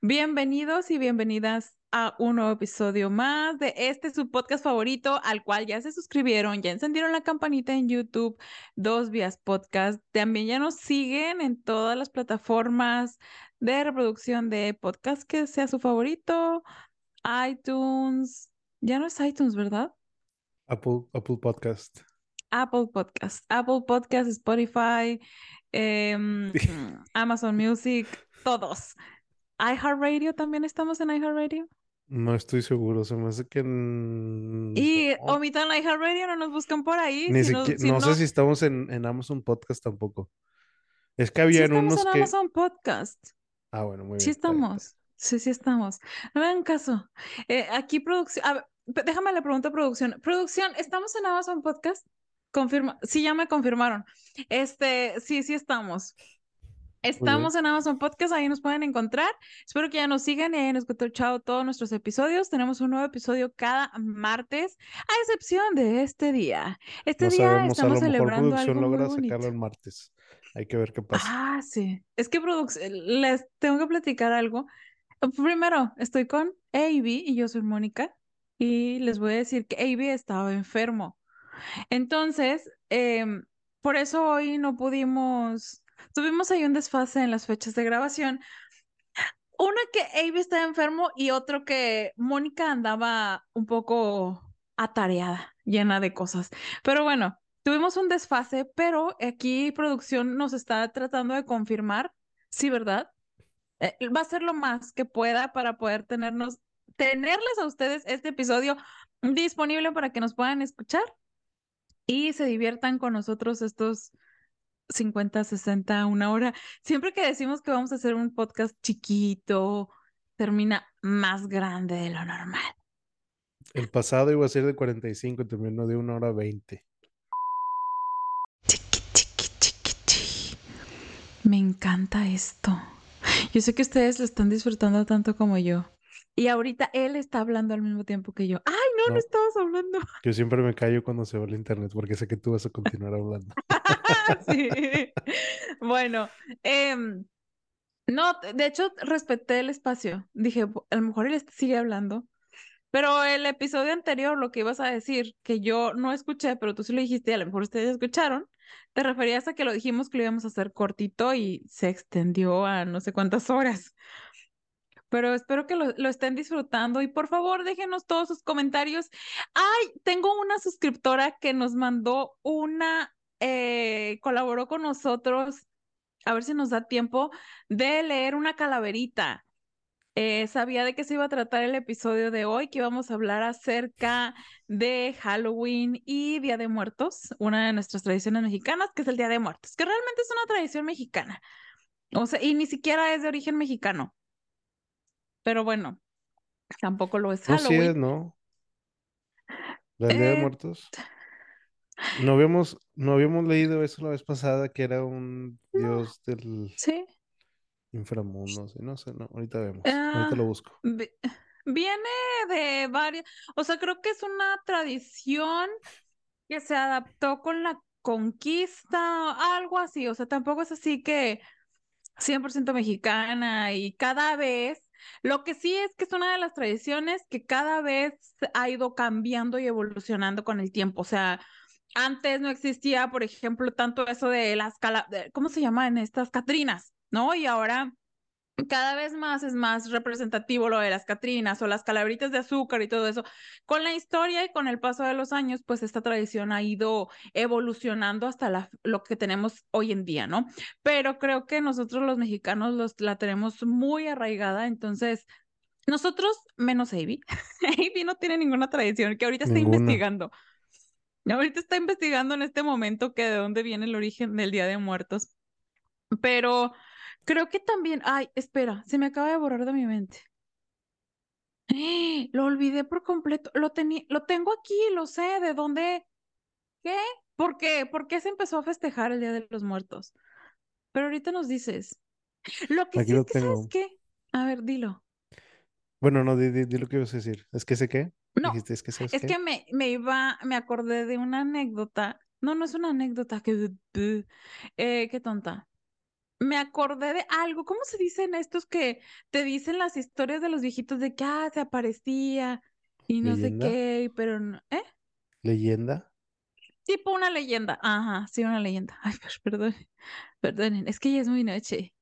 Bienvenidos y bienvenidas a un nuevo episodio más de este su podcast favorito, al cual ya se suscribieron, ya encendieron la campanita en YouTube, Dos Vías Podcast. También ya nos siguen en todas las plataformas de reproducción de podcast que sea su favorito, iTunes. Ya no es iTunes, ¿verdad? Apple, Apple Podcast. Apple Podcast, Apple Podcast, Spotify, em, Amazon Music, todos iHeartRadio, también estamos en iHeartRadio. No estoy seguro, se me hace que. Y omitan iHeartRadio, no nos buscan por ahí. Ni siquiera, no, sé si estamos en, en, Amazon Podcast tampoco. Es que había sí unos estamos en Amazon Podcast. Ah, bueno, muy bien. Sí estamos. Sí, sí estamos. No me hagan caso. Eh, aquí producción. déjame la pregunta producción. Producción, ¿estamos en Amazon Podcast? Confirma. Sí, ya me confirmaron. Este, sí, sí estamos. Estamos en Amazon Podcast, ahí nos pueden encontrar. Espero que ya nos sigan y hayan escuchado todos nuestros episodios. Tenemos un nuevo episodio cada martes, a excepción de este día. Este día estamos celebrando algo logra muy sacarlo el martes. Hay que ver qué pasa. Ah, sí. Es que les tengo que platicar algo. Primero, estoy con Avi y yo soy Mónica y les voy a decir que Avi estaba enfermo. Entonces, em, por eso hoy no pudimos Tuvimos ahí un desfase en las fechas de grabación. Uno que Avi estaba enfermo y otro que Mónica andaba un poco atareada, llena de cosas. Pero bueno, tuvimos un desfase, pero aquí producción nos está tratando de confirmar, sí, ¿verdad? Eh, va a ser lo más que pueda para poder tenernos, tenerles a ustedes este episodio disponible para que nos puedan escuchar y se diviertan con nosotros estos 50, 60, una hora. Siempre que decimos que vamos a hacer un podcast chiquito, termina más grande de lo normal. El pasado iba a ser de 45 y terminó de una hora 20. Chiqui, chiqui, chiqui, chiqui. Me encanta esto. Yo sé que ustedes lo están disfrutando tanto como yo. Y ahorita él está hablando al mismo tiempo que yo. ¡Ay, no, no, estabas hablando! Yo siempre me callo cuando se va el internet porque sé que tú vas a continuar hablando. sí. Bueno, em, no, de hecho, respeté el espacio. Dije, a lo mejor él sigue hablando. Pero el episodio anterior, lo que ibas a decir, que yo no escuché, pero tú sí lo dijiste, a lo mejor ustedes escucharon, te referías a que lo dijimos que lo íbamos a hacer cortito y se extendió a no sé cuántas horas pero espero que lo, estén disfrutando y por favor déjenos todos sus comentarios. Ay, tengo una suscriptora que nos mandó una, eh, colaboró con nosotros, a ver si nos da tiempo de leer una calaverita. Eh, sabía de qué se iba a tratar el episodio de hoy, que íbamos a hablar acerca de Halloween y Día de Muertos, una de nuestras tradiciones mexicanas, que es el Día de Muertos, que realmente es una tradición mexicana. O sea, y ni siquiera es de origen mexicano. Pero bueno, tampoco lo es Halloween. No, sí ¿no? La Día de eh, Muertos. No habíamos, no habíamos leído eso la vez pasada, que era un dios del sí. inframundo, ¿sí? no sé, no, ahorita vemos, ahorita lo ah, busco. Viene de varias, o sea, creo que es una tradición que se adaptó con la conquista, algo así, o sea, tampoco es así que 100% mexicana y cada vez lo que sí es que es una de las tradiciones que cada vez ha ido cambiando y evolucionando con el tiempo. O sea, antes no existía, por ejemplo, tanto eso de las, ¿cómo se llaman estas? Catrinas, ¿no? Y ahora cada vez más es más representativo lo de las Catrinas o las calaveritas de azúcar y todo eso. Con la historia y con el paso de los años, pues esta tradición ha ido evolucionando hasta la, lo que tenemos hoy en día, ¿no? Pero creo que nosotros los mexicanos los, la tenemos muy arraigada, entonces nosotros, menos Avi, Avi no tiene ninguna tradición, que ahorita está investigando. Ahorita está investigando en este momento que de dónde viene el origen del Día de Muertos. Pero Creo que también, ay, espera, se me acaba de borrar de mi mente. Lo olvidé por completo. Lo tenía, lo tengo aquí, lo sé, ¿de dónde? ¿Qué? ¿Por qué? ¿Por qué se empezó a festejar el Día de los Muertos? Pero ahorita nos dices. Lo que sí es que, ¿sabes qué? A ver, dilo. Bueno, no, di, di, lo que ibas a decir. ¿Es que sé qué? No, es que, es que me, me iba, me acordé de una anécdota. No, no es una anécdota, que, eh, qué tonta. Me acordé de algo. ¿Cómo se dicen estos que te dicen las historias de los viejitos de que ah, se aparecía y no sé qué, pero no, ¿eh? ¿Leyenda? Tipo una leyenda. Ajá, sí, una leyenda. Ay, per- perdón, perdonen, es que ya es muy noche.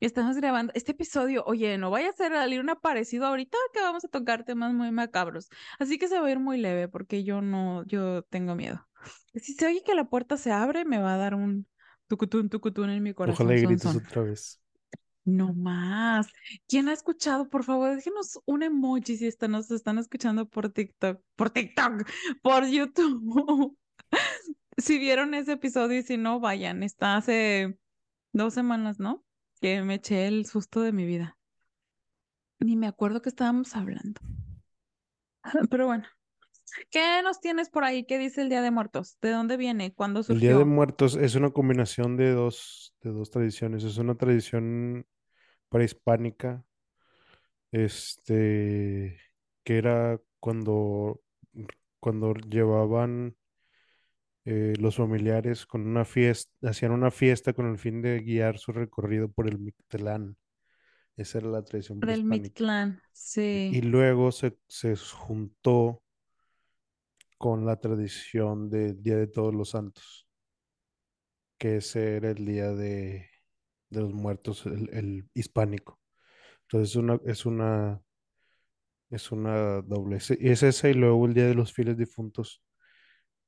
Estamos grabando este episodio. Oye, no vaya a salir un aparecido ahorita que vamos a tocar temas muy macabros. Así que se va a ir muy leve porque yo no, yo tengo miedo. Si se oye que la puerta se abre, me va a dar un tucutún, tucutún en mi Ojalá corazón, son, grites son. otra vez. No más. ¿Quién ha escuchado? Por favor, déjenos un emoji si están, nos están escuchando por TikTok, por TikTok, por YouTube. Si vieron ese episodio y si no, vayan. Está hace dos semanas, ¿no? Que me eché el susto de mi vida. Ni me acuerdo que estábamos hablando. Pero bueno, ¿qué nos tienes por ahí? ¿Qué dice el Día de Muertos? ¿De dónde viene? ¿Cuándo El Día de surgió? Muertos es una combinación de dos, de dos tradiciones. Es una tradición prehispánica, este, que era cuando, cuando llevaban eh, los familiares con una fiesta, hacían una fiesta con el fin de guiar su recorrido por el Mictlán. Esa era la tradición Del prehispánica. Mictlán, Y sí. luego se, se juntó con la tradición del Día de Todos los Santos, que ese era el Día de, de los Muertos, el, el hispánico. Entonces es una, es una, es una doble. Es, es ese y luego el Día de los Fieles Difuntos,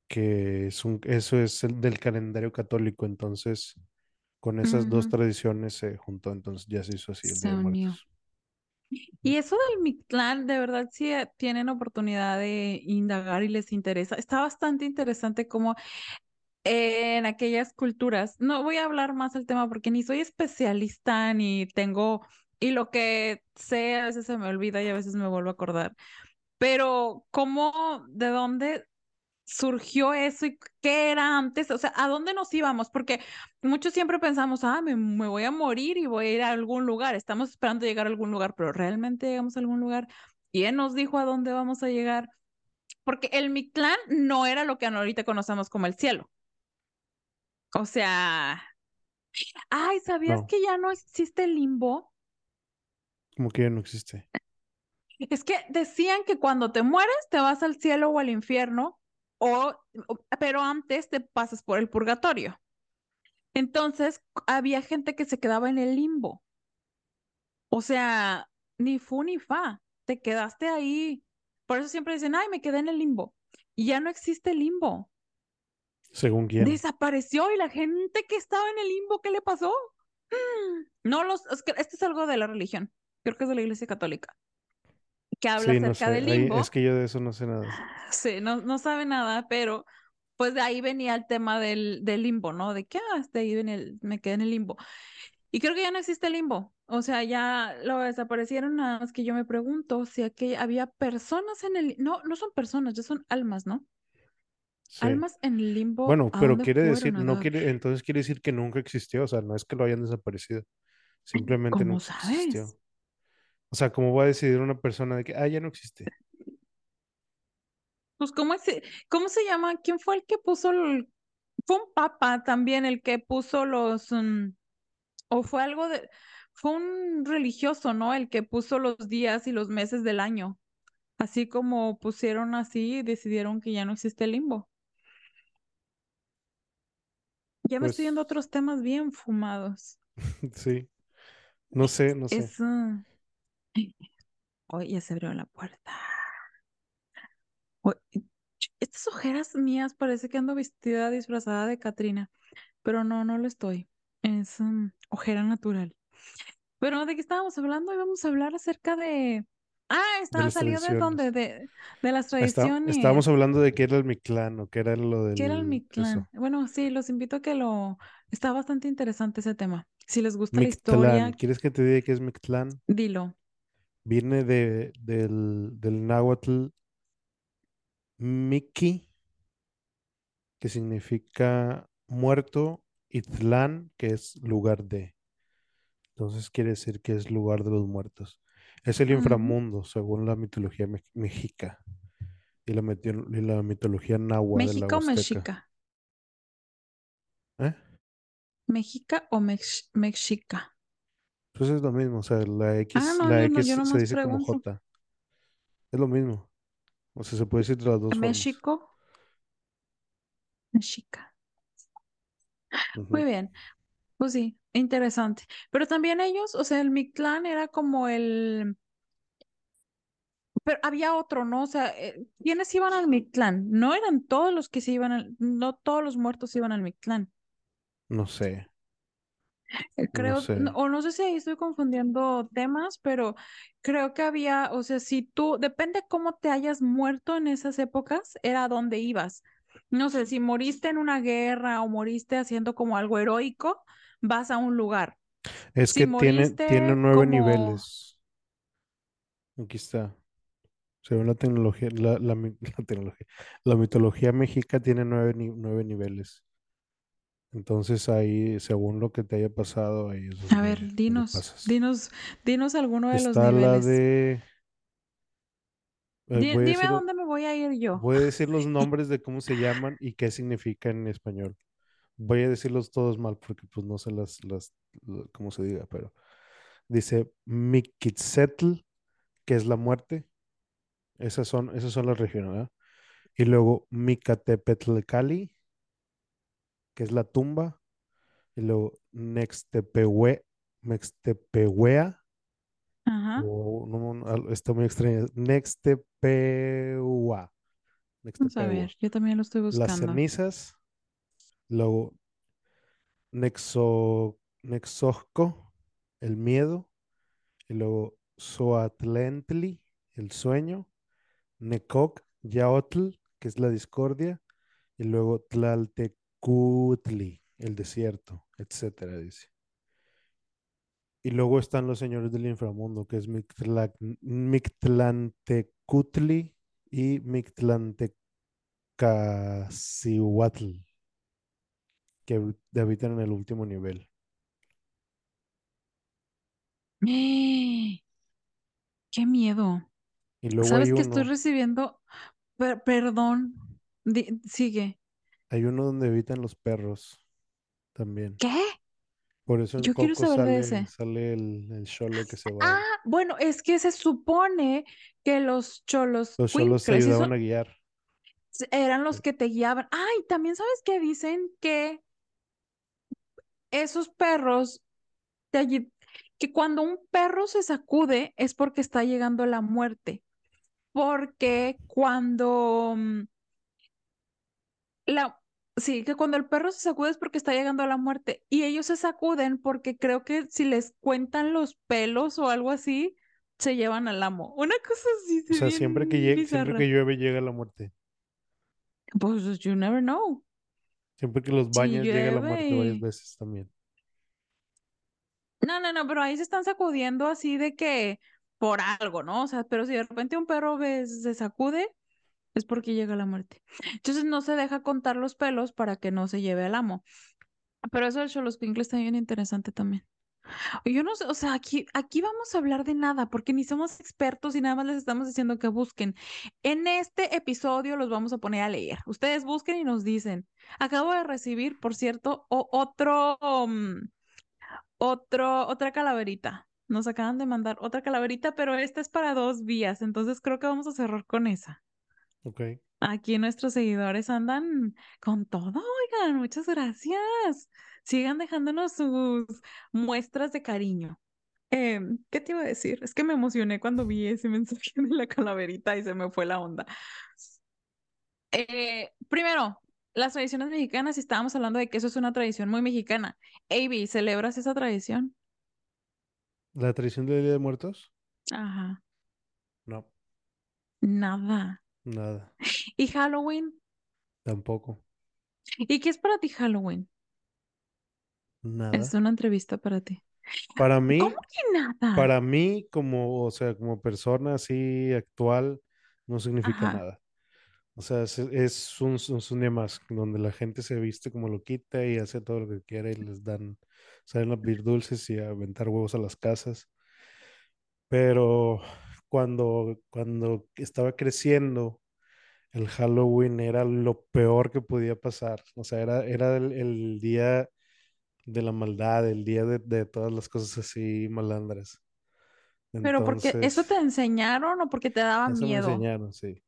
que es un, eso es el del calendario católico. Entonces, con esas dos tradiciones se juntó, entonces ya se hizo así el Se Día de unió. Muertos. Y eso del Mictlán, de verdad, si tienen oportunidad de indagar y les interesa. Está bastante interesante como en aquellas culturas. No voy a hablar más del tema porque ni soy especialista ni tengo, y lo que sé a veces se me olvida y a veces me vuelvo a acordar. Pero cómo, de dónde surgió eso y qué era antes, o sea, ¿a dónde nos íbamos? Porque muchos siempre pensamos, ah, me, me voy a morir y voy a ir a algún lugar, estamos esperando llegar a algún lugar, pero realmente llegamos a algún lugar. ¿Quién nos dijo a dónde vamos a llegar? Porque el Mictlán no era lo que ahorita conocemos como el cielo. O sea, ay, ¿sabías No, que ya no existe el limbo? como que ya no existe. Es que decían que cuando te mueres te vas al cielo o al infierno, o, pero antes te pasas por el purgatorio. Entonces, había gente que se quedaba en el limbo. O sea, ni fu ni fa, te quedaste ahí. Por eso siempre dicen, ay, me quedé en el limbo. Y ya no existe el limbo. ¿Según quién? Desapareció y la gente que estaba en el limbo, ¿qué le pasó? No los, es que esto es algo de la religión. Creo que es de la Iglesia Católica, que habla Sí, no acerca sé. del Ahí, es limbo. que yo de eso no sé nada. Sí, no, no sabe nada, pero pues de ahí venía el tema del, del limbo, ¿no? De que, ah, de ahí venía el- me quedé en el limbo. Y creo que ya no existe el limbo. O sea, ya lo desaparecieron, nada más que yo me pregunto si aquí había personas en el... No, no son personas, ya son almas, ¿no? Sí. Almas en el limbo, Bueno, ¿a pero quiere decir, no quiere, entonces quiere decir que nunca existió, o sea, no es que lo hayan desaparecido, simplemente ¿Cómo nunca sabes? existió. O sea, ¿cómo va a decidir una persona de que, ah, ya no existe? Pues, ¿cómo, es, ¿cómo se llama? ¿Quién fue el que puso el... Fue un papa también el que puso los... mm, o fue algo de... Fue un religioso, ¿no? El que puso los días y los meses del año. Así como pusieron así, decidieron que ya no existe el limbo. Ya me estoy yendo a Pues otros temas bien fumados. sí, no sé, no sé. Es... uh, Oye, ya se abrió la puerta. Estas ojeras mías parece que ando vestida disfrazada de Catrina, pero no, no lo estoy. Es um, ojera natural. Pero ¿de qué estábamos hablando? Íbamos a hablar acerca de... Ah, De está, las salió de dónde? tradiciones. De, de las Está, estábamos tradiciones. hablando de qué era el Mictlán o qué era lo ¿Qué era el Mictlán? eso. Bueno, sí, los invito a que lo... Está bastante interesante ese tema. Si les gusta la historia, ¿quieres que te diga qué es Mictlán? dilo. Viene de, del, del náhuatl Miki, que significa muerto, y Tlán, que es lugar de. Entonces quiere decir que es lugar de los muertos. Es el inframundo, según la mitología me- mexica y la, metio- y la mitología náhuatl de la ¿México o. Mexica? ¿Eh? ¿Mexica o mex- mexica? Pues es lo mismo, o sea, la Ah, X, no, la yo no, yo X se dice como. J. Es lo mismo. O sea, se puede decir de las dos formas. ¿México? Mexica. Muy bien. Pues sí, interesante. Pero también ellos, o sea, el Mictlán era como el... Pero había otro, ¿no? O sea, eh, ¿quiénes iban al Mictlán? No eran todos los que se iban al... No todos los muertos iban al Mictlán. No sé, Eh, no Creo, sé. o no sé si ahí estoy confundiendo temas, pero creo que había, o sea, si tú, depende cómo te hayas muerto en esas épocas, era a dónde ibas. No sé, si moriste en una guerra o moriste haciendo como algo heroico, vas a un lugar. Es Si que tiene, tiene nueve como, niveles. Aquí está. Según la tecnología, la, la, la tecnología, la mitología mexica tiene nueve, nueve niveles. Entonces ahí, según lo que te haya pasado, ahí es a ver, dinos, dinos, dinos alguno de los la niveles. de, eh, dime decir, dónde me voy a ir yo. voy a decir los nombres de cómo se llaman y qué significan en español. Voy a decirlos todos mal porque pues no sé las, las, cómo se diga, pero dice Miquitzetl, que es la muerte. Esas son, esas son las regiones, ¿verdad? Y luego Micatepetlcali, que es la tumba. Y luego Nextepehue, Nextepehuea, Ajá, o no, no, al- está muy extraño. Nextepehua, vamos a ver, yo también lo estoy Las buscando. cenizas, luego Nexo, Nexojco, el miedo. Y luego Zoatlentli, el sueño. Necoc, Yaotl, que es la discordia. Y luego Tlaltecutli, el desierto, etcétera, dice. Y luego están los señores del inframundo, que es Mictla- Mictlantecutli y Mictlantecacihuatl, que habi- habitan en el último nivel. ¡Qué miedo! Y luego hay ¿Sabes que estoy recibiendo? Per- perdón, sigue. Hay uno donde habitan los perros también. ¿Qué? Por eso en Yo quiero de sale, ese. sale el, el cholo que se va. Ah, bueno, es que se supone que los cholos Los cholos te ayudaban a guiar. eran los que te guiaban. Ay, también sabes que dicen que esos perros te que cuando un perro se sacude es porque está llegando la muerte. Porque cuando mm, La, sí, que cuando el perro se sacude es porque está llegando a la muerte. Y ellos se sacuden porque creo que si les cuentan los pelos o algo así, se llevan al amo. Una cosa así, O sea, siempre que, bien lle- siempre que llueve llega la muerte. Pues you never know. Siempre que los Si bañas llega la muerte varias veces también. No, no, no, pero ahí se están sacudiendo así de que por algo, ¿no? O sea, pero si de repente un perro ves, se sacude, es porque llega la muerte. Entonces no se deja contar los pelos para que no se lleve al amo. Pero eso del Xoloscuincle está bien interesante también. Yo no sé, o sea, aquí, aquí vamos a hablar de nada, porque ni somos expertos y nada más les estamos diciendo que busquen. En este episodio los vamos a poner a leer. Ustedes busquen y nos dicen. Acabo de recibir, por cierto, otro, um, otro, otra calaverita. Nos acaban de mandar otra calaverita, pero esta es para dos vías, entonces creo que vamos a cerrar con esa. Ok. Aquí nuestros seguidores andan con todo, oigan, muchas gracias. Sigan dejándonos sus muestras de cariño. Em, ¿qué te iba a decir? Es que me emocioné cuando vi ese mensaje de la calaverita y se me fue la onda. Eh, primero, las tradiciones mexicanas, estábamos hablando de que eso es una tradición muy mexicana. Avi, ¿celebras esa tradición? ¿La tradición del Día de Muertos? Ajá, No, nada. Nada, ¿Y Halloween? tampoco, ¿Y qué es para ti Halloween? Es nada. una entrevista para ti. Para ¿Cómo mí, que nada? para mí, como, o sea, como persona así actual, no significa Ajá. nada. O sea, es, es un, es un día más donde la gente se viste como lo quita y hace todo lo que quiera y les dan, salen a pedir dulces y a aventar huevos a las casas. Pero cuando, cuando estaba creciendo, el Halloween era lo peor que podía pasar. O sea, era, era el, el día de la maldad, el día de, de todas las cosas así malandras. Pero porque eso te enseñaron o porque te daba eso me miedo. enseñaron, sí,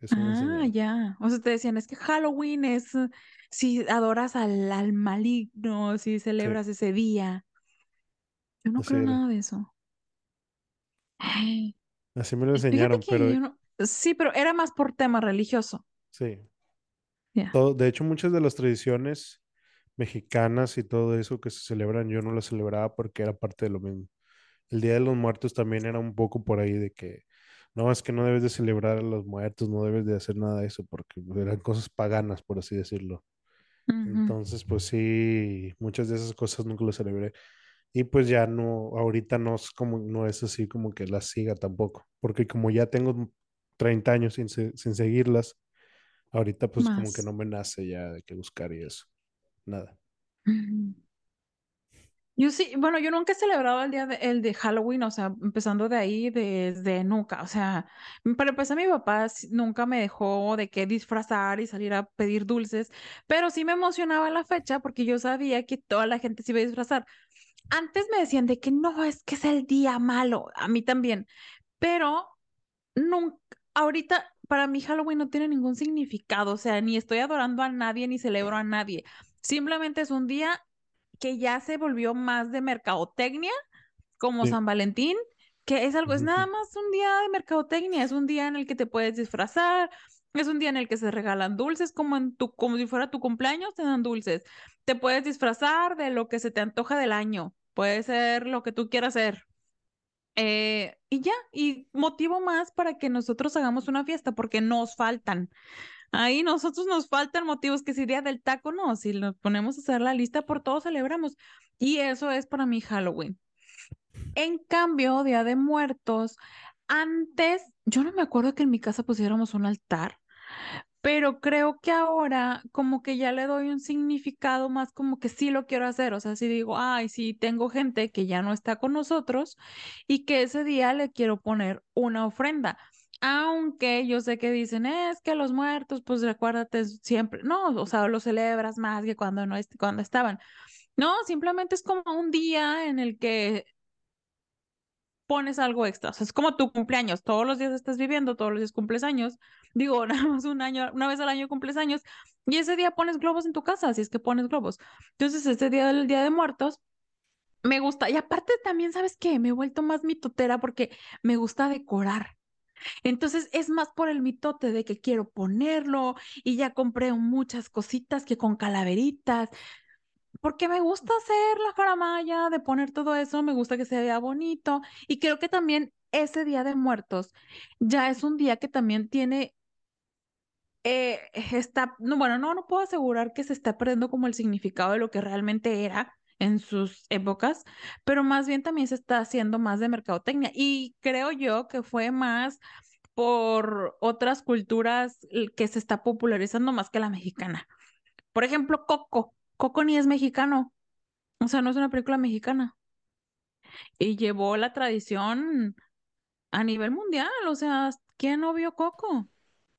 eso me Ah, enseñaron. ya. O sea, te decían, es que Halloween es eh, si adoras al, al maligno, si Sí, celebras ese día. Yo no creo era. nada de eso. Ay, Así me lo enseñaron, pero no. Sí, pero era más por tema religioso. sí. Todo, de hecho, muchas de las tradiciones mexicanas y todo eso que se celebran, yo no las celebraba porque era parte de lo mismo. El Día de los Muertos también era un poco por ahí de que, no, es que no debes de celebrar a los muertos, no debes de hacer nada de eso, porque eran cosas paganas, por así decirlo. Entonces, pues sí, muchas de esas cosas nunca las celebré. Y pues ya no, ahorita no es como, no es así como que las siga tampoco, porque como ya tengo 30 años sin, sin seguirlas, ahorita pues como que Más. no me nace ya de que buscar y eso, nada. Yo sí, bueno, yo nunca he celebrado el día de, el de Halloween, o sea, empezando de ahí, desde nunca, o sea, para empezar, mi papá nunca me dejó de qué disfrazar y salir a pedir dulces, pero sí me emocionaba la fecha porque yo sabía que toda la gente se iba a disfrazar. Antes me decían de que no, es que es el día malo, a mí también, pero nunca, ahorita para mí Halloween no tiene ningún significado, o sea, ni estoy adorando a nadie ni celebro a nadie. Simplemente es un día que ya se volvió más de mercadotecnia, como Sí. San Valentín, que es algo, es nada más un día de mercadotecnia, es un día en el que te puedes disfrazar, es un día en el que se regalan dulces, como en tu, como si fuera tu cumpleaños, te dan dulces. Te puedes disfrazar de lo que se te antoja del año, puede ser lo que tú quieras hacer. Eh, y ya, y motivo más para que nosotros hagamos una fiesta, porque nos faltan. Ahí nosotros nos faltan motivos que si día del taco, no, si nos ponemos a hacer la lista, por todo celebramos. Y eso es para mí Halloween. En cambio, Día de Muertos, antes, yo no me acuerdo que en mi casa pusiéramos un altar, pero creo que ahora como que ya le doy un significado más como que sí lo quiero hacer. O sea, si digo, ay, sí, tengo gente que ya no está con nosotros y que ese día le quiero poner una ofrenda. Aunque yo sé que dicen, es que los muertos, pues recuérdate siempre, no, o sea, lo celebras más que cuando no est- cuando estaban. No, simplemente es como un día en el que pones algo extra. O sea, es como tu cumpleaños. Todos los días estás viviendo, todos los días cumples años. Digo, nada más un año, una vez al año cumples años. Y ese día pones globos en tu casa, si es que pones globos. Entonces, este día del Día de Muertos me gusta. Y aparte también, ¿sabes qué? Me he vuelto más mitotera porque me gusta decorar. Entonces es más por el mitote de que quiero ponerlo y ya compré muchas cositas que con calaveritas porque me gusta hacer la faramaya, de poner todo eso, me gusta que se vea bonito y creo que también ese Día de Muertos ya es un día que también tiene, eh, está, no, bueno, no, no puedo asegurar que se está perdiendo como el significado de lo que realmente era en sus épocas, pero más bien también se está haciendo más de mercadotecnia y creo yo que fue más por otras culturas que se está popularizando más que la mexicana. Por ejemplo, Coco. Coco ni es mexicano. O sea, no es una película mexicana. Y llevó la tradición a nivel mundial. O sea, ¿quién no vio Coco?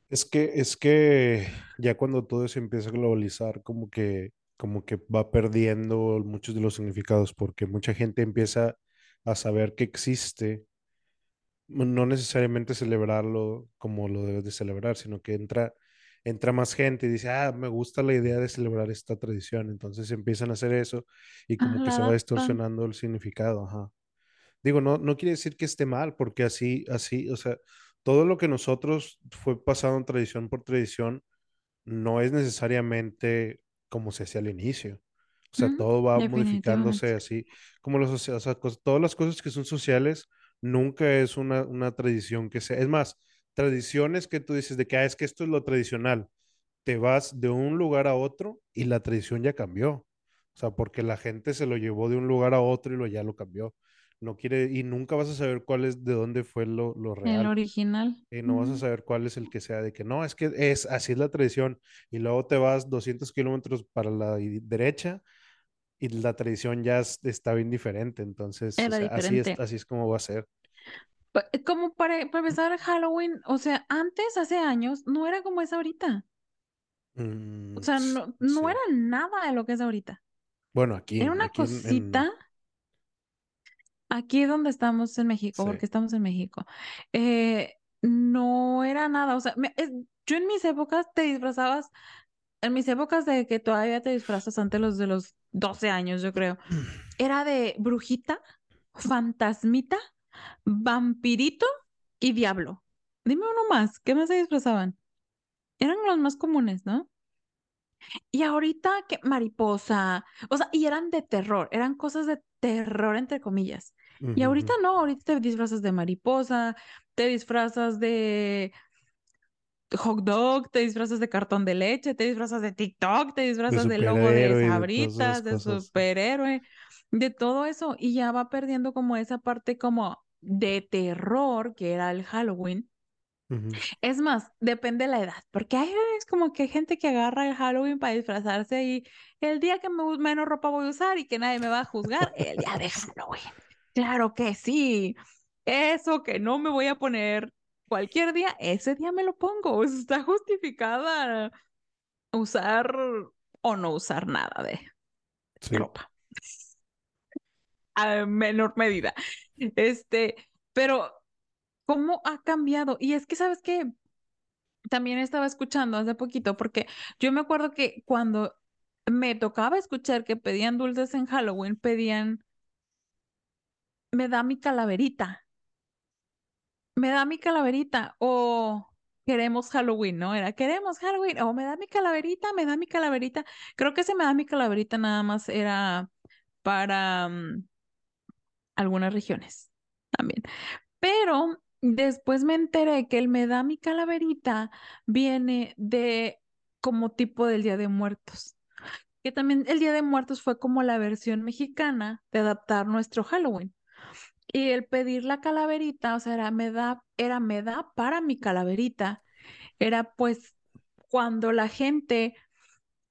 Es que, es que ya cuando todo se empieza a globalizar, como que, como que va perdiendo muchos de los significados, porque mucha gente empieza a saber que existe, no necesariamente celebrarlo como lo debes de celebrar, sino que entra, entra más gente y dice, ah, me gusta la idea de celebrar esta tradición, entonces empiezan a hacer eso y Ah, como que se va distorsionando el significado, ajá. Digo, no, no quiere decir que esté mal, porque así, así, o sea, todo lo que nosotros fue pasado en tradición por tradición no es necesariamente como se hacía al inicio. O sea, todo va modificándose así, como los, o sea, todas las cosas que son sociales, nunca es una, una tradición que sea. Es más, tradiciones que tú dices de que, ah, es que esto es lo tradicional te vas de un lugar a otro y la tradición ya cambió. O sea, porque la gente se lo llevó de un lugar a otro y lo ya lo cambió. No quiere, y nunca vas a saber cuál es, de dónde fue lo, lo El real. original. Y no vas a saber cuál es el que sea de que no, es que es así es la tradición. Y luego te vas 200 kilómetros para la derecha y la tradición ya es- está bien diferente. Entonces, o así es, así es como va a ser. Pa- Como para, para empezar Halloween, o sea, antes, hace años, no era como es ahorita. O Mm, sea, no, sí. no era nada de lo que es ahorita. Bueno, Era aquí, una aquí en, en- cosita, aquí donde estamos en México, sí. porque estamos en México, eh, no era nada, o sea, me- es- yo en mis épocas te disfrazabas, en mis épocas de que todavía te disfrazas antes los de los 12 años, yo creo, era de brujita, fantasmita, vampirito y diablo. Dime uno más, ¿qué más se disfrazaban? Eran los más comunes, ¿no? Y ahorita que mariposa, o sea, y eran de terror, eran cosas de terror entre comillas. Y ahorita no, ahorita te disfrazas de mariposa, te disfrazas de hot dog, te disfrazas de cartón de leche, te disfrazas de TikTok, te De disfrazas del logo de de Sabritas, de cosas. superhéroe, de todo eso. Y ya va perdiendo como esa parte como de terror que era el Halloween. Es más, depende de la edad, porque hay es como que hay gente que agarra el Halloween para disfrazarse y el día que me, menos ropa voy a usar y que nadie me va a juzgar, el día de Halloween. Claro que sí. Eso que no me voy a poner cualquier día, ese día me lo pongo. Está justificada usar o no usar nada de Sí. ropa a menor medida. Este, pero ¿cómo ha cambiado? Y es que, ¿sabes qué? También estaba escuchando hace poquito, porque yo me acuerdo que cuando me tocaba escuchar que pedían dulces en Halloween, pedían, me da mi calaverita, me da mi calaverita, o queremos Halloween, ¿no? Era, queremos Halloween, o me da mi calaverita, me da mi calaverita. Creo que ese me da mi calaverita nada más era para mm, algunas regiones también. Pero después me enteré que el me da mi calaverita viene de como tipo del Día de Muertos. Que también el Día de Muertos fue como la versión mexicana de adaptar nuestro Halloween. Y el pedir la calaverita, o sea, era me da, era me da para mi calaverita. Era pues cuando la gente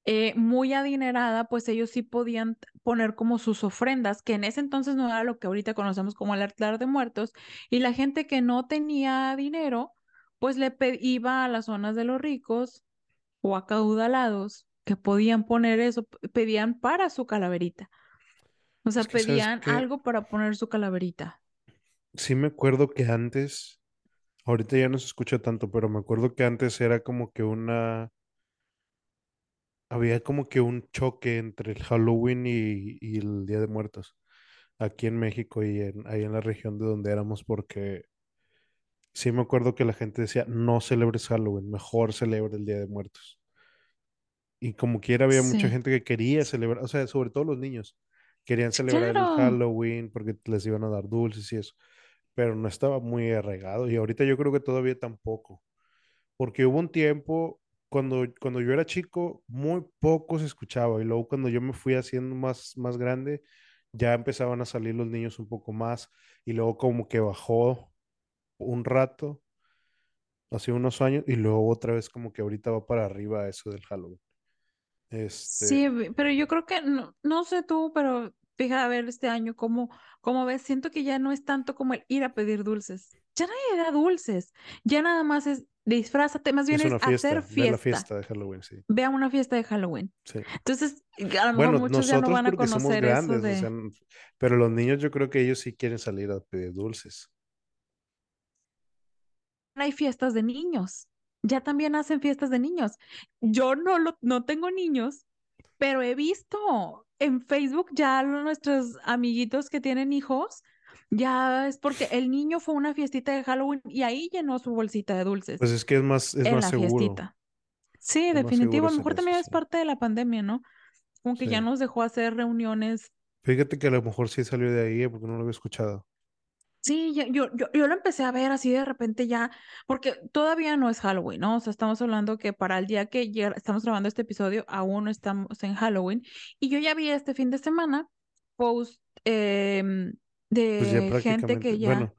eh, muy adinerada, pues ellos sí podían poner como sus ofrendas, que en ese entonces no era lo que ahorita conocemos como el altar de muertos, y la gente que no tenía dinero, pues le iba a las zonas de los ricos o acaudalados que podían poner eso, pedían para su calaverita, o Es sea, que, ¿sabes pedían algo para poner su calaverita. Sí me acuerdo que antes, ahorita ya no se escucha tanto, pero me acuerdo que antes era como que una, había como que un choque entre el Halloween y, y el Día de Muertos, aquí en México y en, ahí en la región de donde éramos, porque sí me acuerdo que la gente decía, no celebres Halloween, mejor celebra el Día de Muertos. Y como quiera había mucha gente que quería celebrar, o sea, sobre todo los niños, querían celebrar el claro, Halloween porque les iban a dar dulces y eso, pero no estaba muy arraigado y ahorita yo creo que todavía tampoco, porque hubo un tiempo cuando, cuando yo era chico, muy poco se escuchaba y luego cuando yo me fui haciendo más, más grande, ya empezaban a salir los niños un poco más y luego como que bajó un rato, hace unos años y luego otra vez como que ahorita va para arriba eso del Halloween. sí, Este, ve- pero yo creo que, no, no sé tú, pero fija a ver este año cómo, cómo ves, siento que ya no es tanto como el ir a pedir dulces, ya nadie da dulces, ya nada más es disfrázate, más bien Es hacer fiesta, ve la fiesta, de Halloween, sí, ve a una fiesta de Halloween. sí. Entonces, a lo mejor Bueno, muchos ya no van a conocer eso o sea, pero los niños yo creo que ellos sí quieren salir a pedir dulces. hay fiestas de niños, ya también hacen fiestas de niños. Yo no, lo, no tengo niños, pero he visto en Facebook ya nuestros amiguitos que tienen hijos, ya es porque el niño fue a una fiestita de Halloween y ahí llenó su bolsita de Pues dulces es que es más, es en más la seguro, fiestita. Sí, es definitivo. A lo mejor eso, también es sí. parte de la pandemia, ¿no? Como que ya nos dejó hacer reuniones. Fíjate que a lo mejor sí salió de ahí, eh, porque no lo había escuchado. Sí, yo, yo, yo lo empecé a ver así de repente ya, porque todavía no es Halloween, ¿no? O sea, estamos hablando que para el día que estamos grabando este episodio, aún no estamos en Halloween. Y yo ya vi este fin de semana post em, Pues de gente que ya... bueno,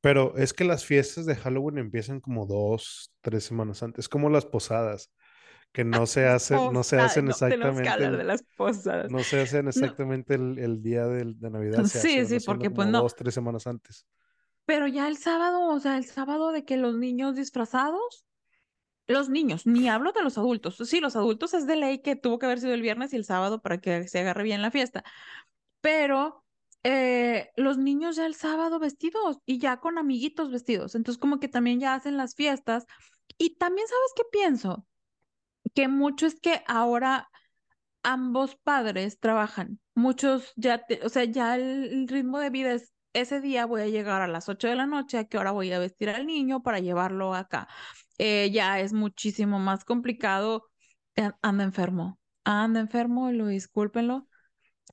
pero es que las fiestas de Halloween empiezan como dos, tres semanas antes, es como las posadas, que no se hacen, no se hacen no, exactamente de el, las posadas. no se hacen No, exactamente el, el día del- de Navidad, se hace, sí, sí, porque pues no. dos, tres semanas antes. Pero ya el sábado, o sea, el sábado de que los niños disfrazados. los niños, ni hablo de los adultos. Sí, los adultos es de ley que tuvo que haber sido el viernes y el sábado para que se agarre bien la fiesta. Pero eh, los niños ya el sábado vestidos y ya con amiguitos vestidos. Entonces como que también ya hacen las fiestas. Y también sabes qué pienso, que mucho es que ahora ambos padres trabajan. Muchos ya, o sea, ya el, ritmo de vida es, ese día voy a llegar a las 8 de la noche, a qué hora voy a vestir al niño para llevarlo acá. Eh, ya es muchísimo más complicado. Anda enfermo, anda enfermo, lo discúlpenlo.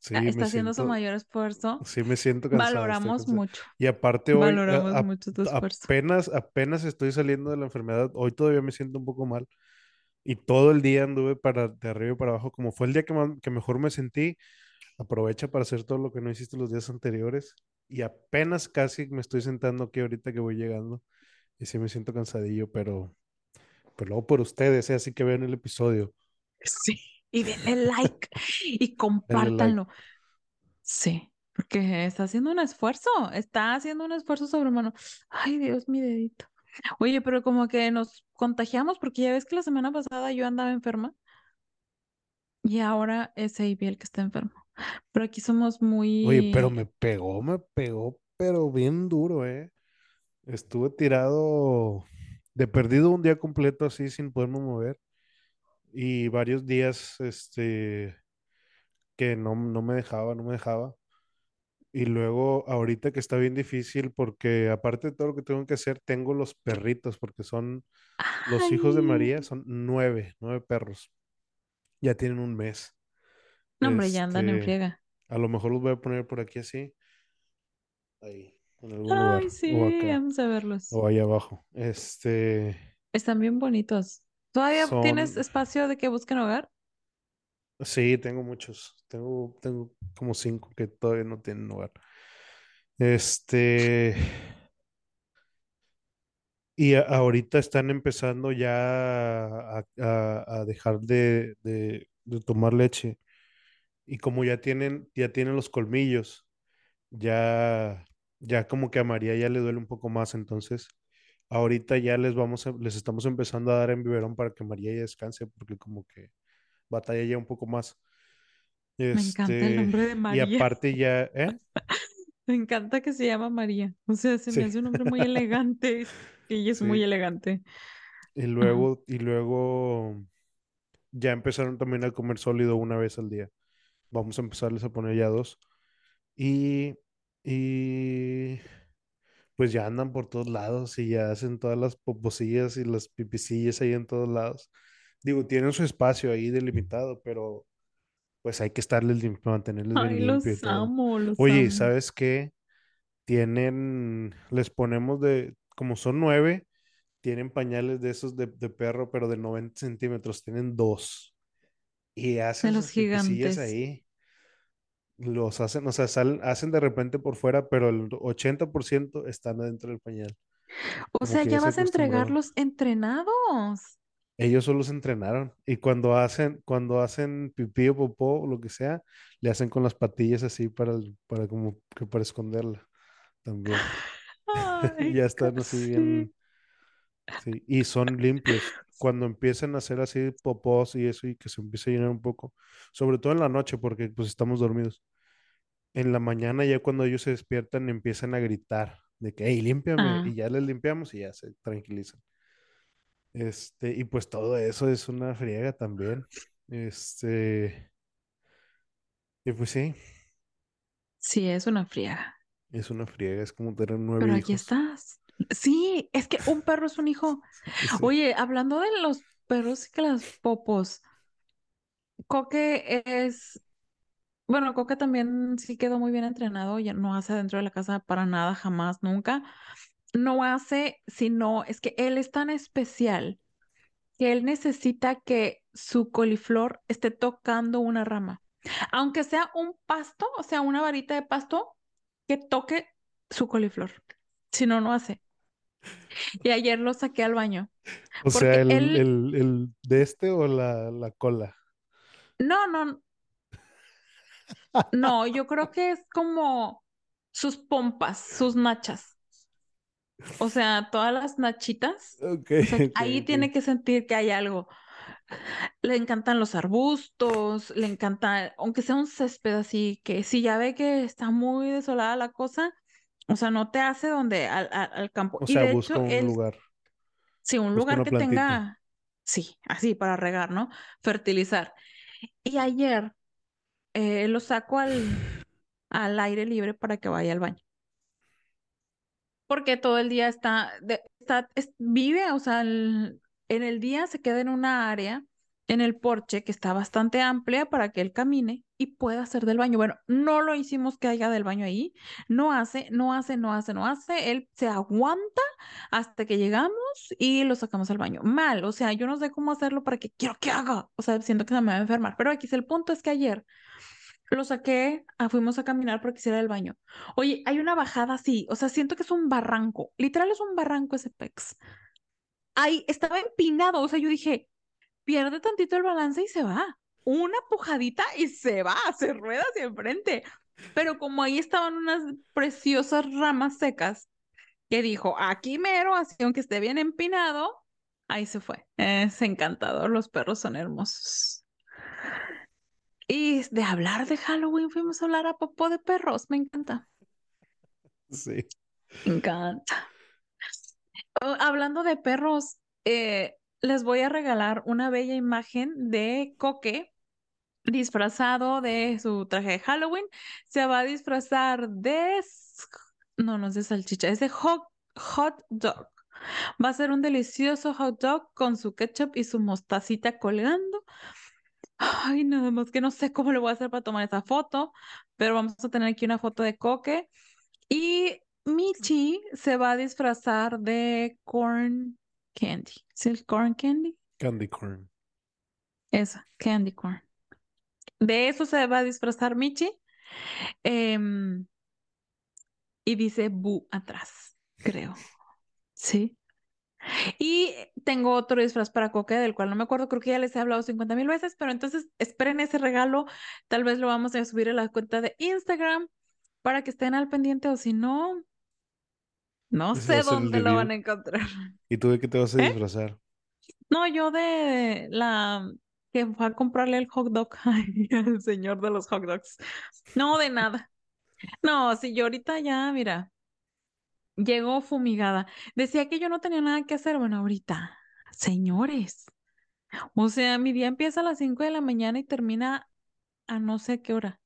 Sí, Ah, me Está haciendo su mayor esfuerzo. sí me siento cansado, Valoramos mucho, Y aparte hoy, valoramos a- mucho tu esfuerzo. apenas, apenas estoy saliendo de la enfermedad, hoy todavía me siento un poco mal. Y todo el día anduve para de arriba y para abajo, como fue el día que, más- que mejor me sentí, aprovecha para hacer todo lo que no hiciste los días anteriores. Y apenas casi me estoy sentando aquí ahorita que voy llegando. Y sí me siento cansadillo, pero, pero luego por ustedes, ¿eh? Así que vean el episodio. Sí. Y denle like y like. compártanlo. Sí, porque está haciendo un esfuerzo, está haciendo un esfuerzo sobrehumano. Ay, Dios, mi dedito. Oye, pero como que nos contagiamos porque ya ves que la semana pasada yo andaba enferma y ahora es Avi el que está enfermo. Pero aquí somos Oye, pero muy... me pegó, me pegó, pero bien duro, ¿eh? Estuve tirado de perdido un día completo así sin poderme mover y varios días, este, que no, no me dejaba, no me dejaba. Y luego ahorita que está bien difícil porque aparte de todo lo que tengo que hacer, tengo los perritos porque son los hijos de María, son nueve, nueve perros. Ya tienen un mes. no, hombre, ya andan en Este, friega. a lo mejor los voy a poner por aquí así, ahí, en algún Ay, lugar, o sí, acá, vamos a verlos. o ahí abajo. Este, Están bien bonitos. ¿Todavía tienes espacio de que busquen hogar? Sí, tengo muchos, tengo, tengo como cinco que todavía no tienen hogar. Este, y ahorita están empezando ya a, dejar de, de- de tomar leche. Y como ya tienen, ya tienen los colmillos, ya, ya como que a María ya le duele un poco más. Entonces, ahorita ya les vamos a- les estamos empezando a dar en biberón para que María ya descanse, porque como que batalla ya un poco más. Me encanta el Este, nombre de y María. aparte ya, ¿eh? Me encanta que se llama María. O sea, se me hace un nombre muy elegante. Ella es muy elegante. Y luego, y luego ya empezaron también a comer sólido una vez al día. Vamos a empezarles a poner ya dos. Y, y pues ya andan por todos lados y ya hacen todas las poposillas y las pipicillas ahí en todos lados. Digo, tienen su espacio ahí delimitado, pero pues hay que estarles lim- mantenerles bien Ay, limpio y los todo. amo, los Oye, amo. ¿sabes qué? Tienen, les ponemos de, como son nueve, tienen pañales de esos de, de perro, pero de 90 centímetros, tienen dos. Y De hacen los gigantes. ahí. Los hacen, o sea, salen, hacen de repente por fuera, pero el 80% están adentro del pañal. O Como sea, ya vas a entregarlos entrenados. Ellos solo se entrenaron. Y cuando hacen, cuando hacen pipí o popó o lo que sea, le hacen con las patillas así para, el- para como que para esconderla también. Ay, Ya están así bien, sí. Y son limpios. Cuando empiezan a hacer así popós y eso y que se empieza a llenar un poco, sobre todo en la noche porque pues estamos dormidos. En la mañana ya cuando ellos se despiertan empiezan a gritar de que, hey, límpiame. Y Ah, ya les limpiamos y ya se tranquilizan. Este, y pues todo eso es una friega también. Este, y pues sí, sí, es una friega. es una friega, es como tener nueve Pero aquí estás. Sí, es que un perro es un hijo. Sí. Oye, hablando de los perros y que las popos, Coque es, bueno, Coque también sí quedó muy bien entrenado, ya no hace dentro de la casa para nada, jamás, nunca. No hace, sino es que él es tan especial que él necesita que su coliflor esté tocando una rama. Aunque sea un pasto, o sea, una varita de pasto, que toque su coliflor. Si no, no hace. Y ayer lo saqué al baño, O sea, el, él, el, el de este o la, la cola. no, no, no, yo creo que es como sus pompas, sus nachas. O sea, todas las nachitas. O sea, ahí tiene que sentir que hay algo. Le encantan los arbustos, le encanta, aunque sea un césped así, que si ya ve que está muy desolada la cosa, o sea, no te hace donde al, al- al campo. O Y sea, de busca hecho, un él, lugar, sí, un busca lugar que plantita. tenga, sí, así para regar, ¿no? Fertilizar. Y ayer eh, lo saco al, al aire libre para que vaya al baño. Porque todo el día está, está es- vive, o sea, en el día se queda en una área, en el porche, que está bastante amplia para que él camine y pueda hacer del baño. Bueno, no lo hicimos que haya del baño ahí, no hace, no hace, no hace, no hace, él se aguanta hasta que llegamos y lo sacamos al baño. Mal, o sea, yo no sé cómo hacerlo para que quiero que haga, o sea, siento que se me va a enfermar, pero aquí el punto es que ayer lo saqué, ah, fuimos a caminar porque quisiera el baño. Oye, hay una bajada así, o sea, siento que es un barranco, literal es un barranco ese pex. Ahí estaba empinado, o sea, yo dije, pierde tantito el balance y se va. Una pujadita y se va, se rueda hacia enfrente. Pero como ahí estaban unas preciosas ramas secas, que dijo, aquí mero, así aunque esté bien empinado, ahí se fue. Es encantador, los perros son hermosos. Y de hablar de Halloween, fuimos a hablar a popó de perros, me encanta. Sí. Me encanta. Oh, hablando de perros, eh, les voy a regalar una bella imagen de Coque disfrazado de su traje de Halloween. Se va a disfrazar de... No, no es de salchicha, es de hot, hot dog. Va a ser un delicioso hot dog con su ketchup y su mostacita colgando. Ay, nada más que no sé cómo le voy a hacer para tomar esa foto, pero vamos a tener aquí una foto de Coque. Y Michi se va a disfrazar de corn candy. ¿Sí el corn candy? Candy corn. Esa, candy corn. De eso se va a disfrazar Michi. Em, y dice Bu atrás, creo. Sí. Y tengo otro disfraz para Coque, del cual no me acuerdo, creo que ya les he hablado 50 mil veces, pero entonces esperen ese regalo. Tal vez lo vamos a subir a la cuenta de Instagram para que estén al pendiente o si no, no sé dónde lo van a encontrar. ¿Y tú de qué te vas a ¿Eh? disfrazar? No, yo de la que fue a comprarle el hot dog al señor de los hot dogs. No, de nada. No, si yo ahorita ya, mira, llegó fumigada. Decía que yo no tenía nada que hacer. Bueno, ahorita, señores. O sea, mi día empieza a las 5 de la mañana y termina a no sé qué hora.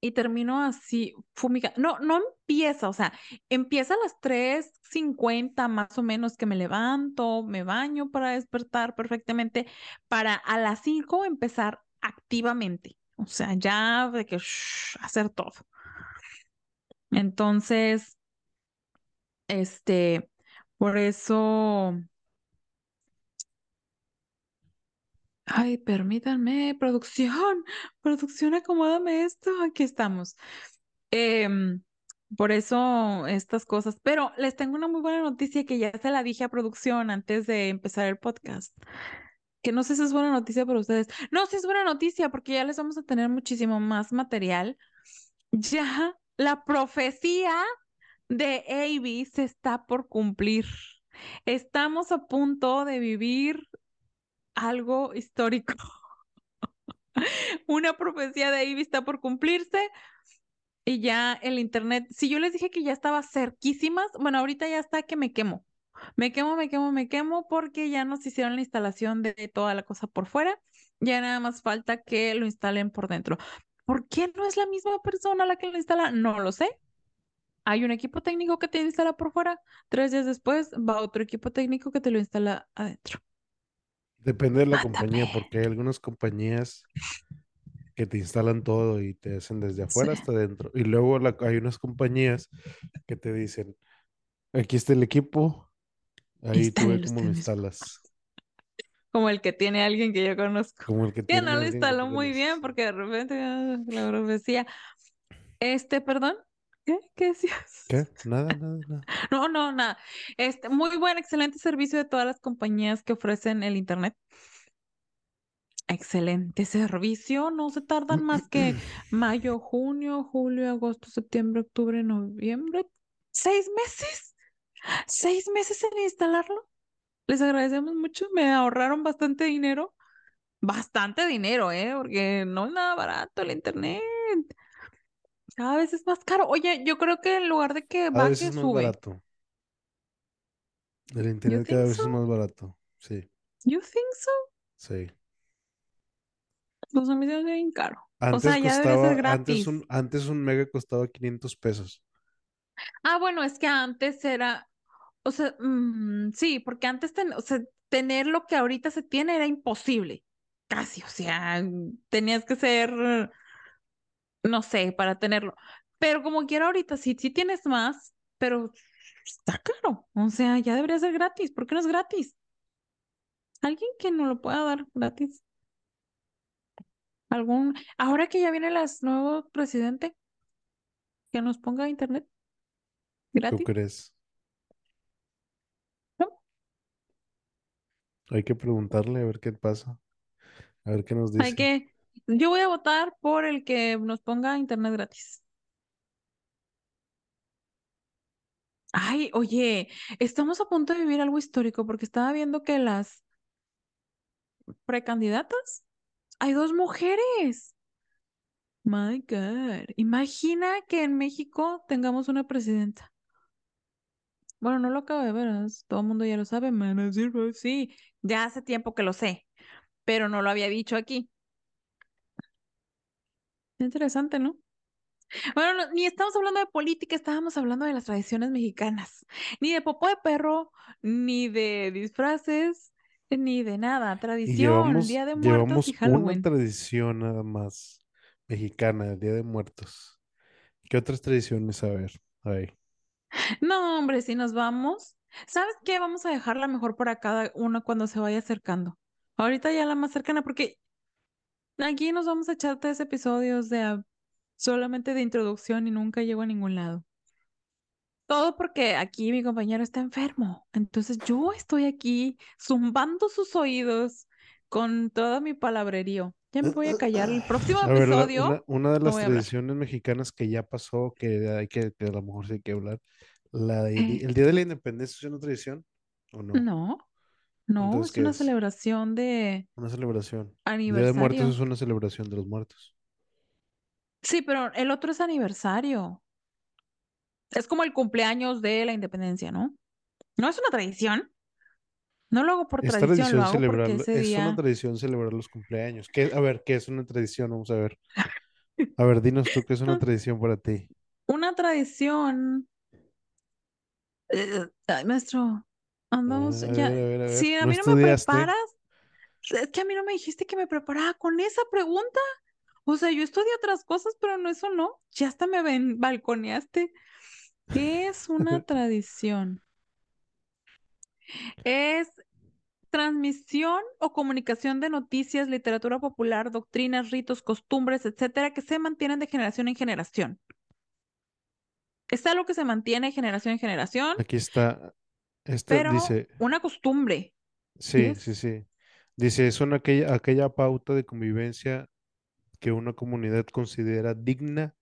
Y termino así, fumigada. No, no empieza, o sea, empieza a las 3:50 más o menos que me levanto, me baño para despertar perfectamente, para a las 5 empezar activamente. O sea, ya de que hacer todo. Entonces, este, por eso, ay, permítanme, producción, producción, acomódame esto, aquí estamos. Em, por eso estas cosas, pero les tengo una muy buena noticia que ya se la dije a producción antes de empezar el podcast, que no sé si es buena noticia para ustedes. No, sí es buena noticia porque ya les vamos a tener muchísimo más material. Ya la profecía de Avi se está por cumplir. Estamos a punto de vivir algo histórico. Una profecía de Avi está por cumplirse. Y ya el internet, si yo les dije que ya estaba cerquísimas, bueno, ahorita ya está que me quemo. Me quemo, me quemo, me quemo porque ya nos hicieron la instalación de toda la cosa por fuera. Ya nada más falta que lo instalen por dentro. ¿Por qué no es la misma persona la que lo instala? No lo sé. Hay un equipo técnico que te instala por fuera. Tres días después va otro equipo técnico que te lo instala adentro. Depende de la compañía, porque hay algunas compañías que te instalan todo y te hacen desde Sí, afuera hasta adentro. Y luego la- hay unas compañías que te dicen, aquí está el equipo, ahí tú ve instálelo cómo lo instalas. Como el que tiene alguien que yo conozco. Como el que Que tiene no lo instaló muy bien porque de repente ah, la profecía. Este, perdón. ¿Qué? ¿Qué decías? ¿Qué? Nada, nada, nada. No, no, nada. Este, muy buen, excelente servicio de todas las compañías que ofrecen el internet. Excelente servicio. No se tardan más que mayo, junio, julio, agosto, septiembre, octubre, noviembre. ¿Seis meses? Seis meses en instalarlo. Les agradecemos mucho. Me ahorraron bastante dinero. Bastante dinero, ¿eh? Porque no es nada barato el internet. Cada vez es más caro. Oye, yo creo que en lugar de que baje, veces más sube. barato. El internet think cada vez es so? más barato. Sí, You think so? sí. Pues a mí se me hace bien caro. O Antes sea, ya debería ser costaba, antes gratis. un, antes un mega costaba 500 pesos. Ah, bueno, es que antes era, o sea, mm, sí, porque antes ten- o sea, tener lo que ahorita se tiene era imposible, casi, o sea, tenías que ser, no sé, para tenerlo. Pero como quiera ahorita, sí, sí tienes más, pero está caro, o sea, ya debería ser gratis, ¿por qué no es gratis? Alguien que no lo pueda dar gratis. Algún, ahora que ya viene el nuevo presidente, que nos ponga internet ¿Tú gratis. crees? ¿no? Hay que preguntarle a ver qué pasa. A ver qué nos Hay dice. que, yo voy a votar por el que nos ponga internet gratis. Ay, oye, estamos a punto de vivir algo histórico porque estaba viendo que las precandidatas hay dos mujeres. My God. Imagina que en México tengamos una presidenta. Bueno, no lo acabo de ver, todo el mundo ya lo sabe, "Pues sí, ya hace tiempo que lo sé, pero no lo había dicho aquí. Interesante, ¿no? Bueno, no, ni estamos hablando de política, estábamos hablando de las tradiciones mexicanas. Ni de popó de perro, ni de disfraces, ni de nada. Tradición, llevamos, Día de Muertos y llevamos una Halloween. tradición nada más mexicana, el Día de Muertos. ¿Qué otras tradiciones? A ver, ahí. No, hombre, si nos vamos, ¿sabes qué? Vamos a dejarla mejor para cada uno cuando se vaya acercando. Ahorita ya la más cercana, porque aquí nos vamos a echar tres episodios de ah, solamente de introducción y nunca llego a ningún lado. Todo porque aquí mi compañero está enfermo. Entonces yo estoy aquí zumbando sus oídos con todo mi palabrerío. Ya me voy a callar. El próximo episodio una, una de no las hablar. tradiciones mexicanas que ya pasó, que hay que, que a lo mejor sí hay que hablar, la de- ¿Qué? ¿el Día de la Independencia es una tradición o no? No, no, Entonces, es ¿qué una es? celebración de Una celebración. El Día de Muertos aniversario. es una celebración de los muertos. Sí, pero el otro es aniversario. Es como el cumpleaños de la independencia, ¿no? No es una tradición. No lo hago por Es tradición, lo porque ese es una tradición celebrar los cumpleaños. ¿Qué, a ver, ¿qué es una tradición? Vamos a ver. A ver, dinos tú qué es una tradición para ti. Una tradición. Eh, ay, maestro, A andamos ver, ya. a ver, a ver. Si a ¿No mí no me preparas, es que a mí no me dijiste que me preparaba con esa pregunta. O sea, yo estudié otras cosas, pero no eso no. Ya hasta me ven, balconeaste. ¿Qué es una tradición? Es transmisión o comunicación de noticias, literatura popular, doctrinas, ritos, costumbres, etcétera, que se mantienen de generación en generación. Es algo que se mantiene de generación en generación, Aquí está. Esta pero dice, una costumbre. sí, sí, sí. Dice, son aquella, aquella pauta de convivencia que una comunidad considera digna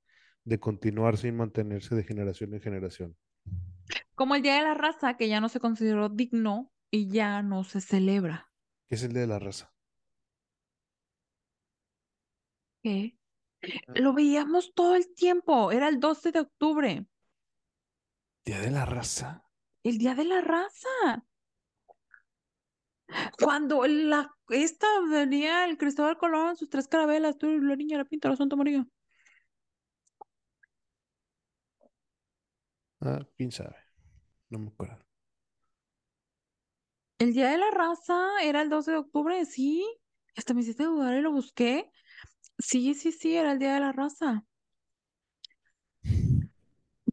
de continuar sin mantenerse de generación en generación. Como el Día de la Raza, que ya no se consideró digno y ya no se celebra. ¿Qué es el Día de la Raza? ¿Qué? Lo veíamos todo el tiempo. Era el 12 de octubre, ¿Día de la Raza? El Día de la Raza. Cuando la, esta venía el Cristóbal Colón, sus tres carabelas, tú, la niña, la pinta, la Santa María. Ah, quién sabe. No me acuerdo. El Día de la Raza era el 12 de octubre, sí. Hasta me hiciste dudar y lo busqué. Sí, sí, sí, era el Día de la Raza.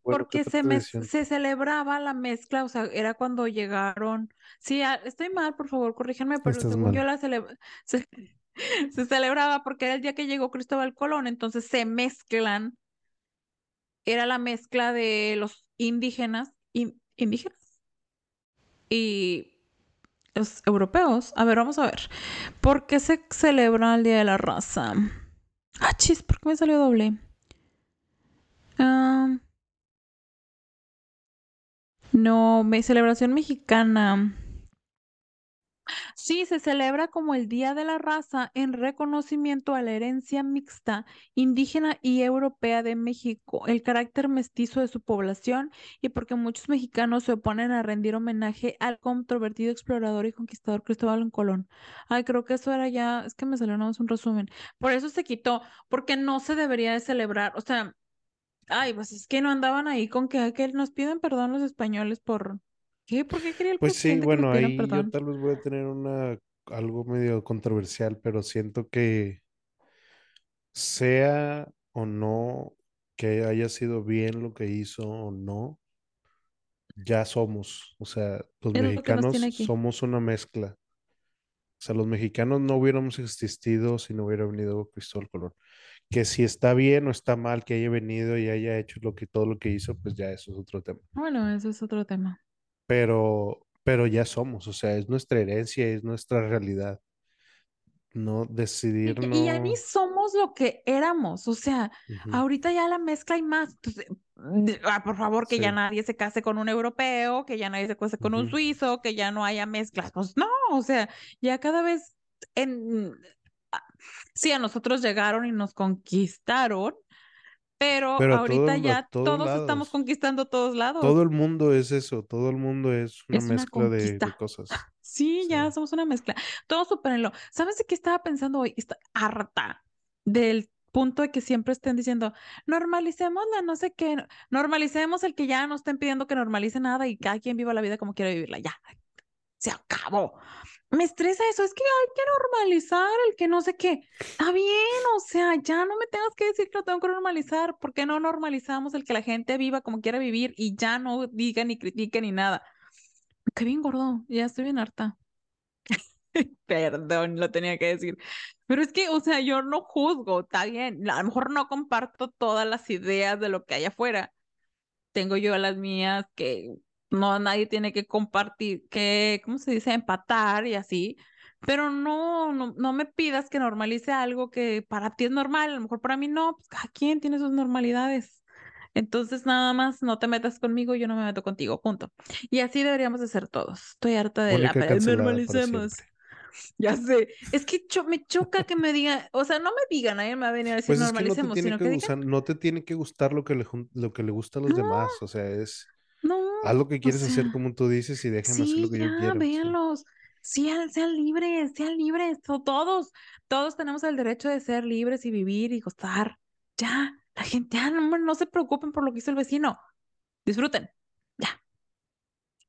Bueno, ¿qué Porque se, tradición? se celebraba la mezcla, o sea, era cuando llegaron. Sí, ah, estoy mal, por favor, corríjanme, pero Estás según yo la cele- se, se celebraba porque era el día que llegó Cristóbal Colón, entonces se mezclan. Era la mezcla de los indígenas, in- indígenas y los europeos. A ver, vamos a ver. ¿Por qué se celebra el Día de la Raza? Ah, chis, ¿por qué me salió doble? No, mi celebración mexicana. Sí, se celebra como el Día de la Raza en reconocimiento a la herencia mixta indígena y europea de México, el carácter mestizo de su población y porque muchos mexicanos se oponen a rendir homenaje al controvertido explorador y conquistador Cristóbal Colón. Ay, creo que eso era ya, es que me salió nada más un resumen. Por eso se quitó, porque no se debería de celebrar, o sea, ay, pues es que no andaban ahí con que, que nos piden perdón los españoles por... ¿Qué? ¿Por qué quería el Pues sí, que bueno, ahí yo tal vez voy a tener una algo medio controversial, pero siento que sea o no que haya sido bien lo que hizo o no, ya somos, o sea, los Es mexicanos somos una mezcla. O sea, los mexicanos no hubiéramos existido si no hubiera venido Cristóbal Colón. Que si está bien o está mal que haya venido y haya hecho lo que todo lo que hizo, pues ya eso es otro tema. Bueno, eso es otro tema. Pero, pero ya somos, o sea, es nuestra herencia, es nuestra realidad. No Y, decidir, ya y ya ni somos lo que éramos, o sea, Ujú, ahorita ya la mezcla hay más. Entonces, de- ah, por favor, que ya Sí. nadie se case con un europeo, que ya nadie se case con un ujú. suizo, que ya no haya mezclas. Pues no, o sea, ya cada vez en... Sí, a nosotros llegaron y nos conquistaron, pero todo, ahorita ya todos todos estamos conquistando todos Todo lados. el mundo es eso, todo el mundo es una Es una mezcla de, cosas. Sí, Sí. ya somos una mezcla. Todos supérenlo. ¿Sabes de qué estaba pensando hoy? Está harta del punto de que siempre estén diciendo, normalicemos la no sé qué, no- normalicemos el que ya no estén pidiendo que normalice nada y cada quien viva la vida como quiere vivirla. Ya, se acabó. Me estresa eso, es que hay que normalizar el que no sé qué. Está bien, o sea, ya no me tengas que decir que lo tengo que normalizar. ¿Por qué no normalizamos el que la gente viva como quiera vivir y ya no diga ni critique ni nada? Qué bien gordo, ya estoy bien harta. Perdón, lo tenía que decir. Pero es que, o sea, yo no juzgo, está bien. A lo mejor no comparto todas las ideas de lo que hay afuera. Tengo yo las mías que no nadie tiene que compartir, que, ¿cómo se dice? Empatar y así. Pero no, no, no me pidas que normalice algo que para ti es normal, a lo mejor para mí no, pues cada quien tiene sus normalidades. Entonces, nada más, no te metas conmigo, yo no me meto contigo, punto. Y así deberíamos de ser todos. Estoy harta de la, Mónica para normalicemos. Ya sé, es que cho- me choca que me digan, o sea, no me digan, nadie me va a venir a decir Pues es que no te normalicemos, tiene sino que que digan, gustar, no te tiene que gustar lo que le, lo que le gusta a los no, demás. O sea, es haz lo que o quieres hacer sea, como tú dices y déjame hacer lo sí, que yo ya, quiero. Sí. véanlos, sean, libres, sean libres, to- todos, todos tenemos el derecho de ser libres y vivir y gozar. Ya, la gente, ya, no, no se preocupen por lo que hizo el vecino, disfruten, ya,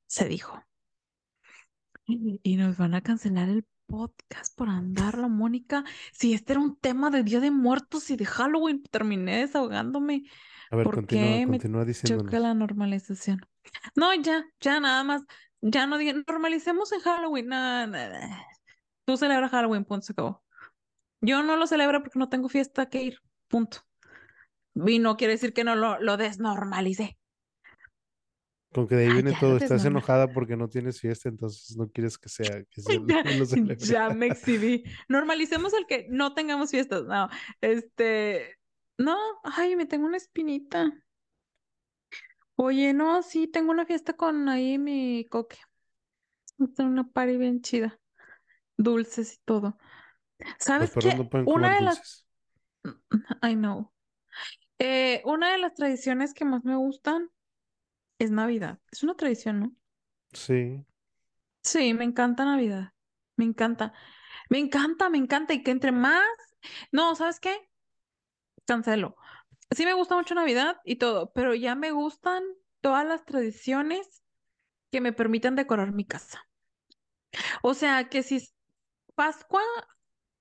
se dijo. Y nos van a cancelar el podcast por andarlo, Mónica. Si este era un tema de Día de Muertos y de Halloween, terminé desahogándome. A ver, ¿Por continúa, qué me continúa choca la normalización? No, ya, ya nada más. Ya no digan, normalicemos en Halloween. No, no. Tú celebras Halloween, punto, se acabó. Yo no lo celebro porque no tengo fiesta que ir, punto. Y no quiere decir que no lo, lo desnormalicé. Con que de ahí Ah, viene todo, estás enojada porque no tienes fiesta, entonces no quieres que sea, que se lo, Ya, lo celebre. ya me exhibí. Normalicemos el que no tengamos fiestas. No, este, no, ay, me tengo una espinita. Oye, no, sí, tengo una fiesta con ahí mi coque. Tengo una party bien chida, dulces y todo. Los ¿Sabes perros qué? no pueden Una comer de las, dulces. I know. Eh, una de las tradiciones que más me gustan es Navidad. Es una tradición, ¿no? Sí, Sí, me encanta Navidad. Me encanta. Me encanta, me encanta. Y que entre más. No, ¿sabes qué? Cancelo. Sí me gusta mucho Navidad y todo, pero ya me gustan todas las tradiciones que me permitan decorar mi casa. O sea, que si Pascua,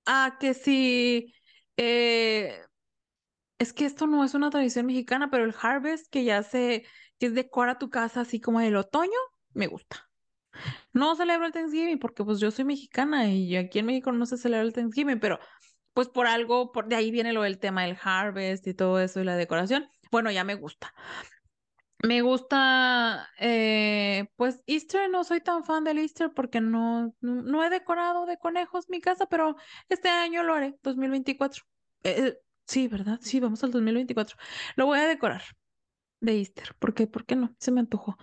a que si... eh, es que esto no es una tradición mexicana, pero el harvest que ya se... que decora tu casa así como el otoño, me gusta. No celebro el Thanksgiving porque pues yo soy mexicana y aquí en México no se celebra el Thanksgiving, pero pues por algo, por de ahí viene lo del tema del harvest y todo eso y la decoración. Bueno, ya me gusta. Me gusta, eh, pues Easter, no soy tan fan del Easter porque no, no, he decorado de conejos mi casa, pero este año lo haré, 2024. Eh, eh, sí, ¿verdad? Sí, vamos al 2024. Lo voy a decorar de Easter. ¿Por qué? ¿Por qué no? Se me antojó.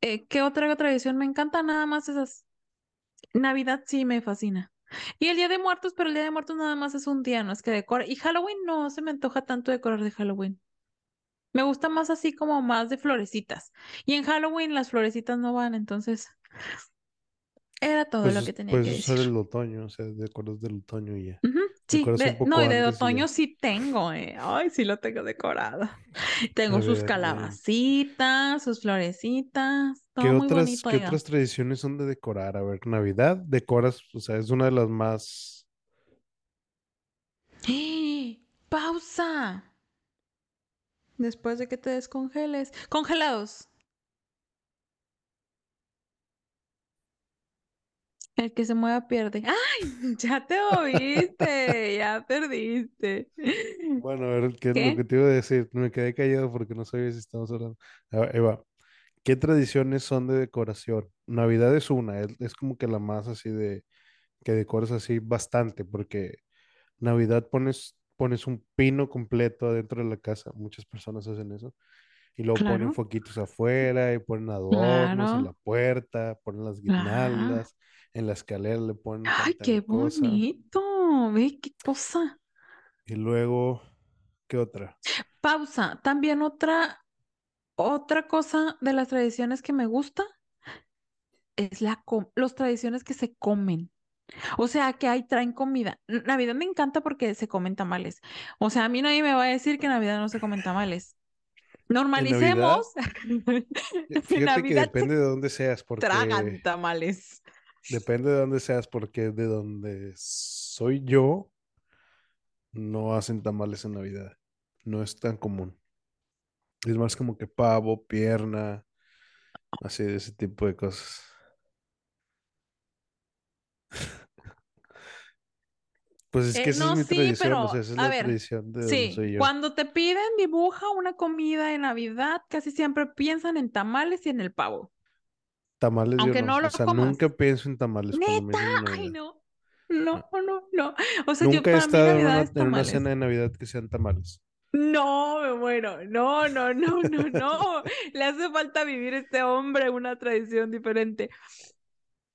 Eh, ¿qué otra tradición me encanta? Nada más esas. Navidad sí me fascina. Y el Día de Muertos, pero el Día de Muertos nada más es un día, no es que decora. Y Halloween no se me antoja tanto decorar de Halloween. Me gusta más así como más de florecitas. Y en Halloween las florecitas no van, entonces era todo lo Pues, que tenía pues que decir. el otoño, o sea, decoras del otoño y ya. Sí, de, no, y de y otoño sí tengo, eh. Ay, sí lo tengo decorado. Tengo sus ver, calabacitas, sus florecitas, ¿qué todo muy otras, bonito, qué otras tradiciones son de decorar? A ver, Navidad, decoras, o sea, es una de las más... ¡Eh! ¡Pausa! Después de que te descongeles. Congelados. El que se mueva pierde. ¡Ay! Ya te oíste. Ya perdiste. Bueno, a ver, ¿qué es lo que ¿Qué? te iba a decir? Me quedé callado porque no sabía si estamos hablando. A ver, Eva, ¿qué tradiciones son de decoración? Navidad es una, es, es como que la más así de que decoras así bastante, porque Navidad pones, pones un pino completo adentro de la casa, muchas personas hacen eso, y luego ponen Claro, foquitos afuera y ponen adornos en la claro, puerta, ponen las claro. En la escalera le ponen ¡Ay, qué cosa, bonito! Ve qué cosa. y luego, ¿qué otra? Pausa. También otra, otra cosa de las tradiciones que me gusta es la los tradiciones que se comen. O sea, que ahí traen comida. Navidad me encanta porque se comen tamales. O sea, a mí nadie me va a decir que en Navidad no se comen tamales. En Normalicemos. Navidad, eh, En fíjate que Navidad depende de dónde seas, porque tragan tamales. Depende de dónde seas, porque de donde soy yo, no hacen tamales en Navidad. No es tan común. Es más como que pavo, pierna, así de ese tipo de cosas. Pues es que Eh, esa es mi sí, tradición, o sea, esa es a la ver, tradición de donde sí, soy yo. cuando te piden dibuja una comida de Navidad, casi siempre piensan en tamales y en el pavo, Tamales yo aunque no, no o lo sea, comas. nunca pienso en tamales Neta, ay no, No. no, no, no. O sea, yo Nunca he para mí estado en una, es en una cena de Navidad que sean tamales. No, me muero. No, no, no, no, no. Le hace falta vivir este hombre una tradición diferente.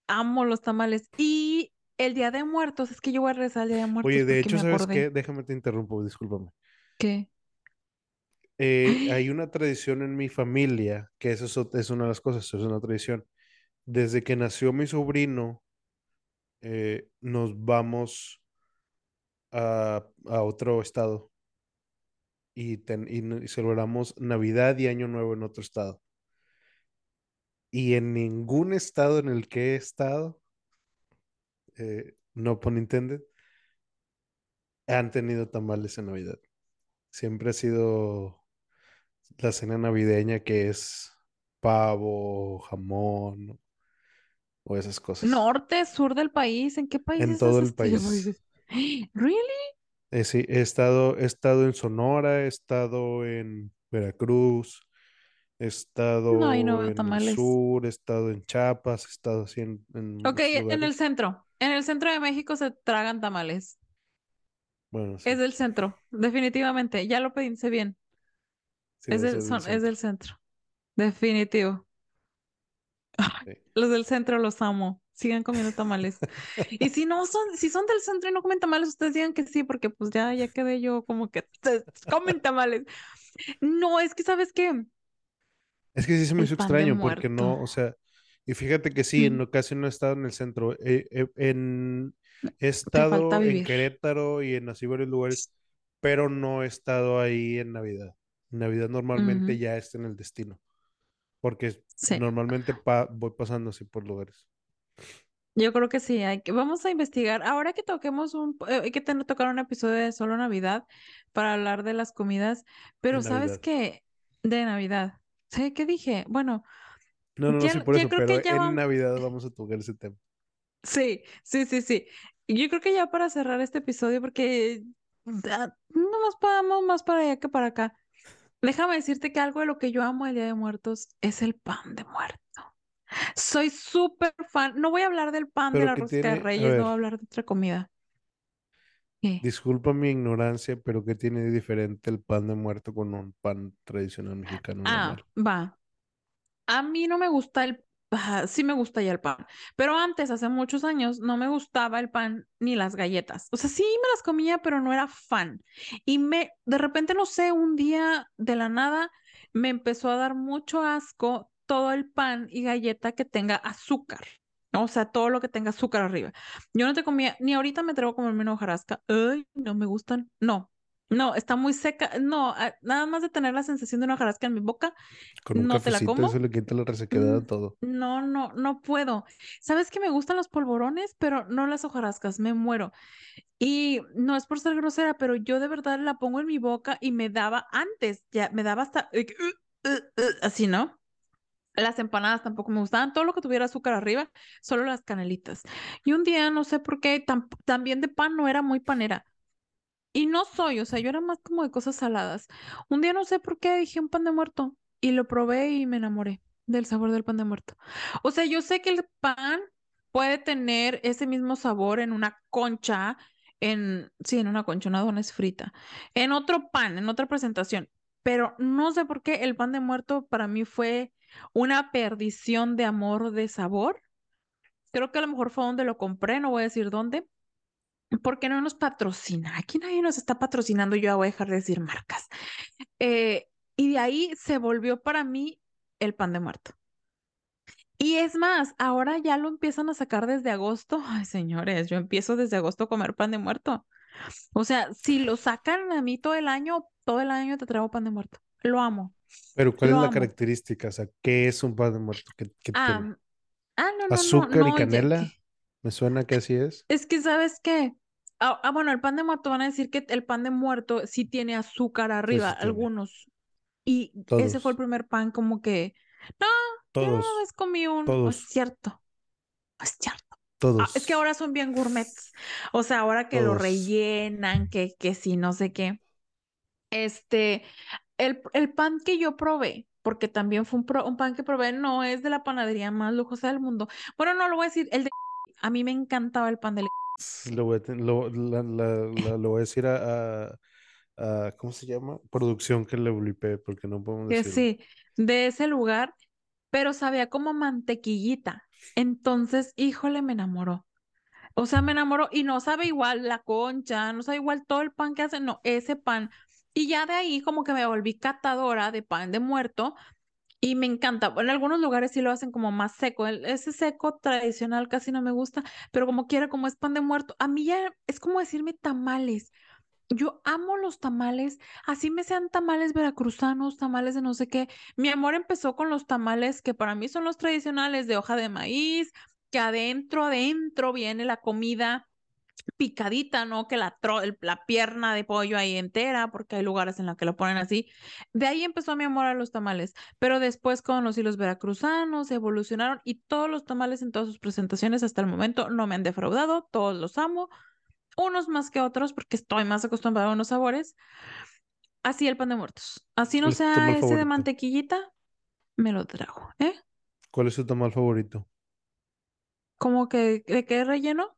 Amo los tamales. Y el Día de Muertos, es que yo voy a rezar el Día de Muertos Oye, de hecho, ¿sabes acordé qué? Déjame te interrumpo, discúlpame. que. Eh, hay una tradición en mi familia, que eso es, es una de las cosas, es una tradición. Desde que nació mi sobrino, eh, nos vamos a, a otro estado y, y celebramos Navidad y Año Nuevo en otro estado. Y en ningún estado en el que he estado, eh, no pun intended, han tenido tamales en Navidad. Siempre ha sido la cena navideña que es pavo, jamón o esas cosas. Norte, sur del país, ¿en qué En países todo el país. ¿Really? Eh, sí, he estado, he estado en Sonora, he estado en Veracruz, he No, ahí no estado en el sur, he estado en Chiapas, he estado así en, en Ok, en el centro. En el centro de México se tragan tamales. Bueno, Es del centro, definitivamente. Ya lo pensé bien. sí Es del, son, es del centro. Definitivo. Sí. Los del centro los amo. Sigan comiendo tamales. Y si no son, si son del centro y no comen tamales, ustedes digan que sí, porque pues ya, ya quedé yo como que "Ustedes comen tamales. No, es que ¿sabes qué? Es que sí se me hizo extraño porque no, o sea, y fíjate que sí, en Mm, ocasión no he estado en el centro. eh, eh, en, he estado en. Querétaro y en así varios lugares, pero no he estado ahí en Navidad. Navidad normalmente ya está en el destino, porque Sí. normalmente pa- voy pasando así por lugares Yo creo que sí, hay que, vamos a investigar. Ahora que toquemos un, eh, hay que tener, tocar un episodio de solo Navidad para hablar de las comidas, pero ¿sabes Navidad. qué? De Navidad. ¿Sí? ¿Qué dije? Bueno, No, no, no, sí, por eso, creo que pero ya en vamos. Navidad vamos a tocar ese tema. Sí, sí, sí, sí. Yo creo que ya para cerrar este episodio, porque no nos vamos más para allá que para acá. Déjame decirte que algo de lo que yo amo el Día de Muertos es el pan de muerto. Soy súper fan. No voy a hablar del pan de la rosca de tiene, Reyes, no voy a hablar de otra comida. ¿Qué? disculpa mi ignorancia, pero ¿qué tiene de diferente el pan de muerto con un pan tradicional mexicano Ah, normal? va. A mí no me gusta el, sí me gusta ya el pan, pero antes, hace muchos años, no me gustaba el pan ni las galletas. O sea, sí me las comía, pero no era fan. Y me, de repente, no sé, un día de la nada me empezó a dar mucho asco todo el pan y galleta que tenga azúcar. O sea, todo lo que tenga azúcar arriba. Yo no te comía, ni ahorita me atrevo a comerme una hojarasca. Ay, no me gustan. No, no, está muy seca. No, ah, nada más de tener la sensación de una hojarasca en mi boca, Con un no te la como. eso le quita la resequedad Mm, a todo. No, no, no puedo. Sabes que me gustan los polvorones, pero no las hojarascas, me muero. Y no es por ser grosera, pero yo de verdad la pongo en mi boca y me daba antes, ya me daba hasta "Uh, uh, uh", así, ¿no? Las empanadas tampoco me gustaban, todo lo que tuviera azúcar arriba, solo las canelitas. Y un día, no sé por qué, tam- también de pan no era muy panera. Y no soy, o sea, yo era más como de cosas saladas. Un día no sé por qué dije un pan de muerto y lo probé y me enamoré del sabor del pan de muerto. O sea, yo sé que el pan puede tener ese mismo sabor en una concha, en, sí, en una concha, una dona es frita, en otro pan, en otra presentación, pero no sé por qué el pan de muerto para mí fue una perdición de amor, de sabor. Creo que a lo mejor fue donde lo compré, no voy a decir dónde ¿Por qué no nos patrocina? Aquí nadie nos está patrocinando, yo ya voy a dejar de decir marcas. Eh, y de ahí se volvió para mí el pan de muerto. Y es más, ahora ya lo empiezan a sacar desde agosto. Ay, señores, yo empiezo desde agosto a comer pan de muerto. O sea, si lo sacan a mí todo el año, todo el año te traigo pan de muerto. Lo amo, Pero ¿cuál es lo la amo. característica? O sea, ¿qué es un pan de muerto? ¿Qué, qué tiene? Ah, ah, no, no, ¿Azúcar y no, canela? Me suena que así es. Es que, ¿sabes qué? Ah, ah, bueno, el pan de muerto van a decir que el pan de muerto sí tiene azúcar arriba, sí algunos. Y ese fue el Todos, primer pan como que, no, yo una todos, vez comí un, no es todos, cierto, no es cierto. Ah, es que todos, ahora son bien gourmets. O sea, ahora que lo todos. rellenan, que, que sí, no sé qué. Este, el, el pan que yo probé, porque también fue un, pro- un pan que probé, no es de la panadería más lujosa del mundo. Bueno, no lo voy a decir, el de... A mí me encantaba el pan de... S- Lo voy a, lo, la- la- la- lo voy a decir a, ¿cómo se llama? Producción que le blipé, porque no podemos que decirlo. sí, de ese lugar, pero sabía como mantequillita. Entonces, híjole, me enamoró. O sea, me enamoró y no sabe igual la concha, no sabe igual todo el pan que hacen, no, ese pan. Y ya de ahí como que me volví catadora de pan de muerto y me encanta. En algunos lugares sí lo hacen como más seco. ese seco tradicional casi no me gusta, pero como quiera, como es pan de muerto, a mí ya es como decirme tamales. Yo amo los tamales, así me sean tamales veracruzanos, tamales de no sé qué. Mi amor empezó con los tamales que para mí son los tradicionales de hoja de maíz, que adentro, adentro viene la comida picadita, ¿no? Que la, tro- la pierna de pollo ahí entera, porque hay lugares en los que lo ponen así. De ahí empezó mi amor a los tamales, pero después con los hilos veracruzanos evolucionaron y todos los tamales en todas sus presentaciones hasta el momento no me han defraudado, todos los amo unos más que otros porque estoy más acostumbrada a unos sabores. Así el pan de muertos. Así no ¿Cuál es tu tamal sea ese de mantequillita, me lo trago, ¿eh? ¿Cuál es tu tamal favorito? Como que, ¿de qué relleno?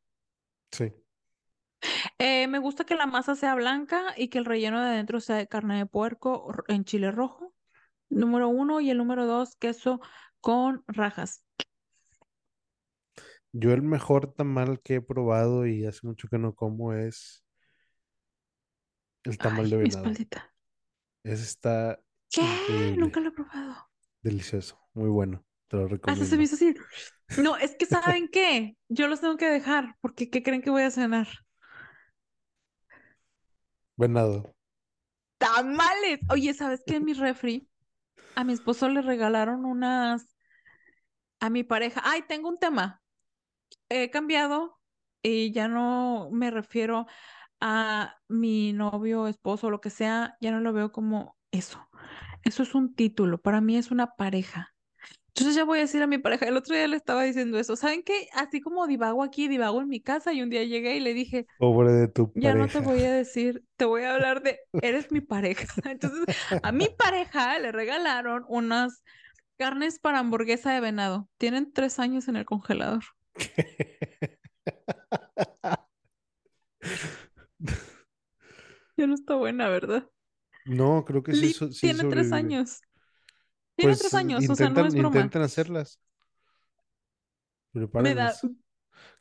Sí. Eh, me gusta que la masa sea blanca y que el relleno de adentro sea de carne de puerco en chile rojo. Número uno. Y el número dos, queso con rajas. Yo el mejor tamal que he probado y hace mucho que no como es el tamal Ay, de mi venado. espaldita. Ese está ¿Qué? Nunca lo he probado. delicioso, muy bueno. Te lo Hasta se me recomiendo. hizo así. No, es que ¿saben qué? Yo los tengo que dejar porque ¿qué creen que voy a cenar? Venado. Tamales. Oye, ¿sabes qué? En mi refri, a mi esposo le regalaron unas, a mi pareja. Ay, tengo un tema. He cambiado y ya no me refiero a mi novio, esposo, lo que sea, ya no lo veo como eso. Eso es un título, para mí es una pareja. Entonces ya voy a decir a mi pareja, el otro día le estaba diciendo eso. ¿Saben qué? Así como divago aquí, divago en mi casa y un día llegué y le dije, Pobre de tu Ya no te pareja. voy a decir, te voy a hablar de, eres mi pareja. Entonces, a mi pareja le regalaron unas carnes para hamburguesa de venado. Tienen tres años en el congelador. Ya no está buena, ¿verdad? No, creo que sí, Lit so- sí tiene tres años. Tiene Pues tres años, o sea, no intentan, es broma. intenten hacerlas. Me da.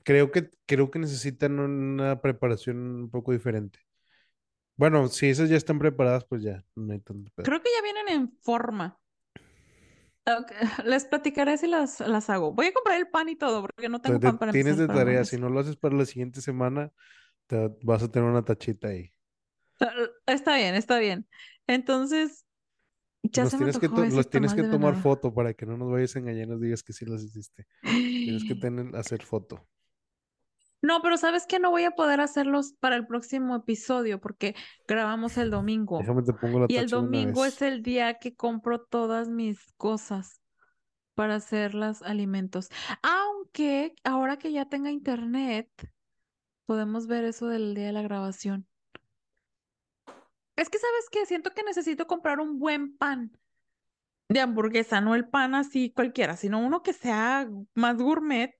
Creo que, creo que necesitan una preparación un poco diferente. Bueno, si esas ya están preparadas, pues ya, no hay tanto pedo. creo que ya vienen en forma. Les platicaré si las, las hago. Voy a comprar el pan y todo, porque no tengo Te- te- pan para tienes de tarea, si no lo haces para la siguiente semana, te vas a tener una tachita ahí. Está bien, está bien. Entonces, ya Los se me tienes que, to- ese los tienes que tomar foto para que no nos vayas a engañar y nos digas que sí las hiciste. Tienes que tener, hacer foto. No, pero sabes que no voy a poder hacerlos para el próximo episodio porque grabamos el domingo. Déjame te pongo la Y el domingo es el día que compro todas mis cosas para hacer los alimentos. Aunque ahora que ya tenga internet, podemos ver eso del día de la grabación. Es que, ¿sabes qué? Siento que necesito comprar un buen pan de hamburguesa, no el pan así cualquiera, sino uno que sea más gourmet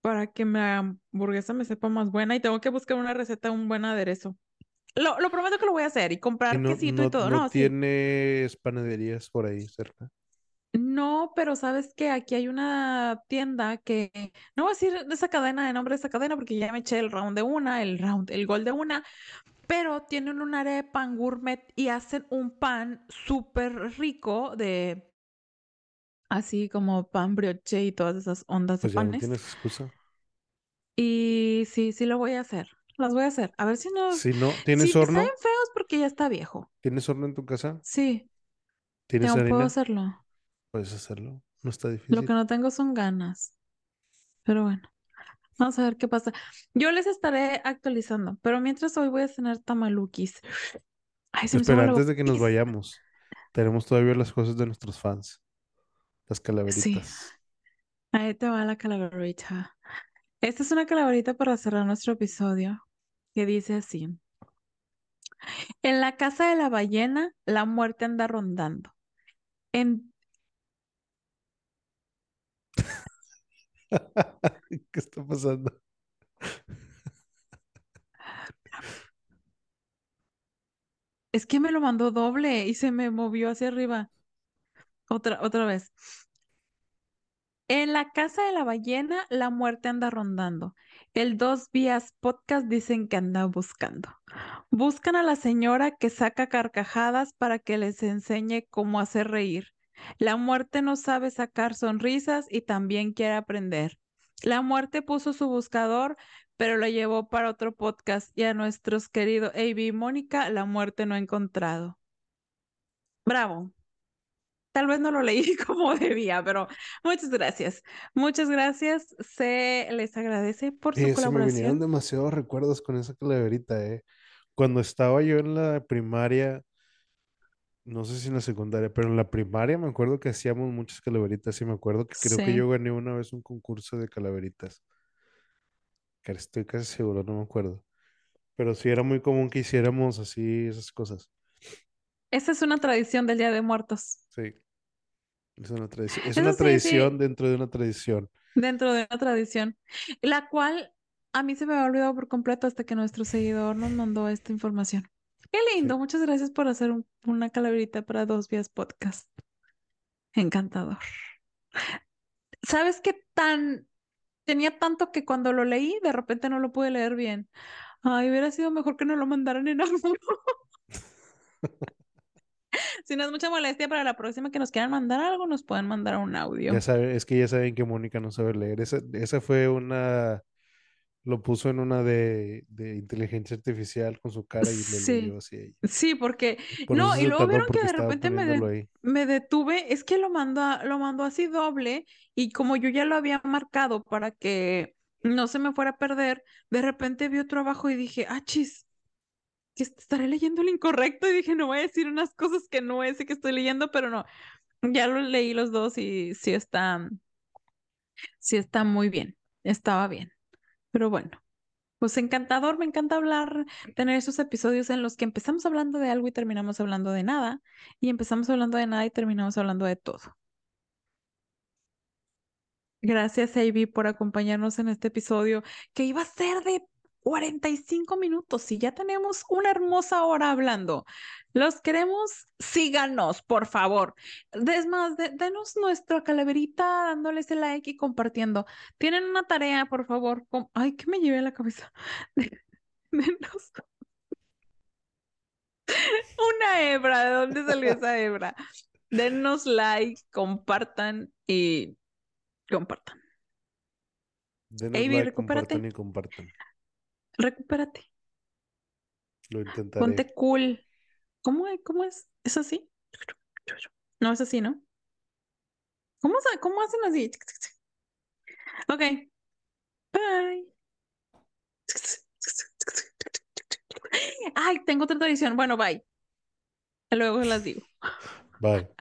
para que la hamburguesa me sepa más buena y tengo que buscar una receta, un buen aderezo. Lo, lo prometo que lo voy a hacer y Y comprar no, quesito y no, todo. no No, sí. tienes panaderías por ahí cerca. No, pero sabes que aquí hay una tienda que, no voy a decir de esa cadena, de nombre de esa cadena, porque ya me eché el round de una, el round, el gol de una, pero tienen un área de pan gourmet y hacen un pan súper rico de, así como pan brioche y todas esas ondas de Pues no panes. tienes excusa. Y sí, sí lo voy a hacer. Las voy a hacer. A ver si no, Si no, si ¿tienes te saben horno? feos porque ya está viejo. ¿Tienes horno en tu casa? Sí, ¿Tienes puedo harina? hacerlo. Puedes hacerlo. No está Lo difícil. que no tengo son ganas. Pero bueno. Vamos a ver qué pasa. Yo les estaré actualizando, pero mientras hoy voy a cenar tamalukis. Ay, se me Espera, la antes de que nos vayamos, tenemos todavía las cosas de nuestros fans. Las Sí, calaveritas. ahí te va la calaverita. Esta es una calaverita para cerrar nuestro episodio que dice así. En la casa de la ballena, la muerte anda rondando. En... ¿Qué está pasando? Es que me lo mandó doble y se me movió hacia arriba. Otra, otra vez. En la casa de la ballena, la muerte anda rondando. El dos vías podcast dicen que anda buscando. Buscan a la señora que saca carcajadas para que les enseñe cómo hacer reír. La muerte no sabe sacar sonrisas y también quiere aprender. La muerte puso su buscador, pero lo llevó para otro podcast y a nuestros queridos Avi y Mónica la muerte no ha encontrado. Bravo. Tal vez no lo leí como debía, pero muchas gracias. Muchas gracias. Se les agradece por su Eh, se me vinieron colaboración. demasiados recuerdos con esa calaverita, eh. Cuando estaba yo en la primaria, no sé si en la secundaria, pero en la primaria me acuerdo que hacíamos muchas calaveritas y me acuerdo que creo que yo gané una vez un concurso de calaveritas. Que estoy casi seguro, no me acuerdo. Pero sí era muy común que hiciéramos así esas cosas. Esa es una tradición del Día de Muertos. Sí, es una tradición. Es Eso una sí, tradición sí, dentro de una tradición. dentro de una tradición, la cual a mí se me había olvidado por completo hasta que nuestro seguidor nos mandó esta información. Qué Sí. lindo, muchas gracias por hacer un- una calaverita para Dos Vías Podcast. Encantador. ¿Sabes qué tan tenía tanto que cuando lo leí de repente no lo pude leer bien? Ay, hubiera sido mejor que no lo mandaran en audio. Si no es mucha molestia para la próxima que nos quieran mandar algo, nos pueden mandar un Ya audio. saben, es que ya saben que Mónica no sabe leer. Esa, esa fue una, lo puso en una de, de inteligencia artificial con su cara y lo leyó Sí, así sí, porque Por no, y luego vieron que de repente me, de- me detuve, es que lo mandó, lo mandó así doble y como yo ya lo había marcado para que no se me fuera a perder, de repente vi otro abajo y dije, ah, chis, que est- estaré leyendo el incorrecto y dije, no voy a decir unas cosas que no es que estoy leyendo, pero no, ya lo leí los dos y sí está, sí está muy bien, estaba bien, pero bueno. Pues encantador, me encanta hablar, tener esos episodios en los que empezamos hablando de algo y terminamos hablando de nada, y empezamos hablando de nada y terminamos hablando de todo. Gracias, Avi, por acompañarnos en este episodio que iba a ser de 45 minutos y ya tenemos una hermosa hora hablando. Los queremos, síganos, por favor. Es más, denos nuestra calaverita dándoles el like y compartiendo. Tienen una tarea, por favor. Ay, que me llevé a la cabeza. Denos una hebra. ¿De dónde salió esa hebra? Denos like, compartan y compartan. Denos like, compartan y compartan. Recupérate. Lo intentaré. Ponte cool. ¿Cómo, cómo es? ¿Es así? No, es así, ¿no? ¿Cómo, cómo hacen así? Ok. Bye. Ay, tengo otra tradición. Bueno, bye. Luego las digo. Bye.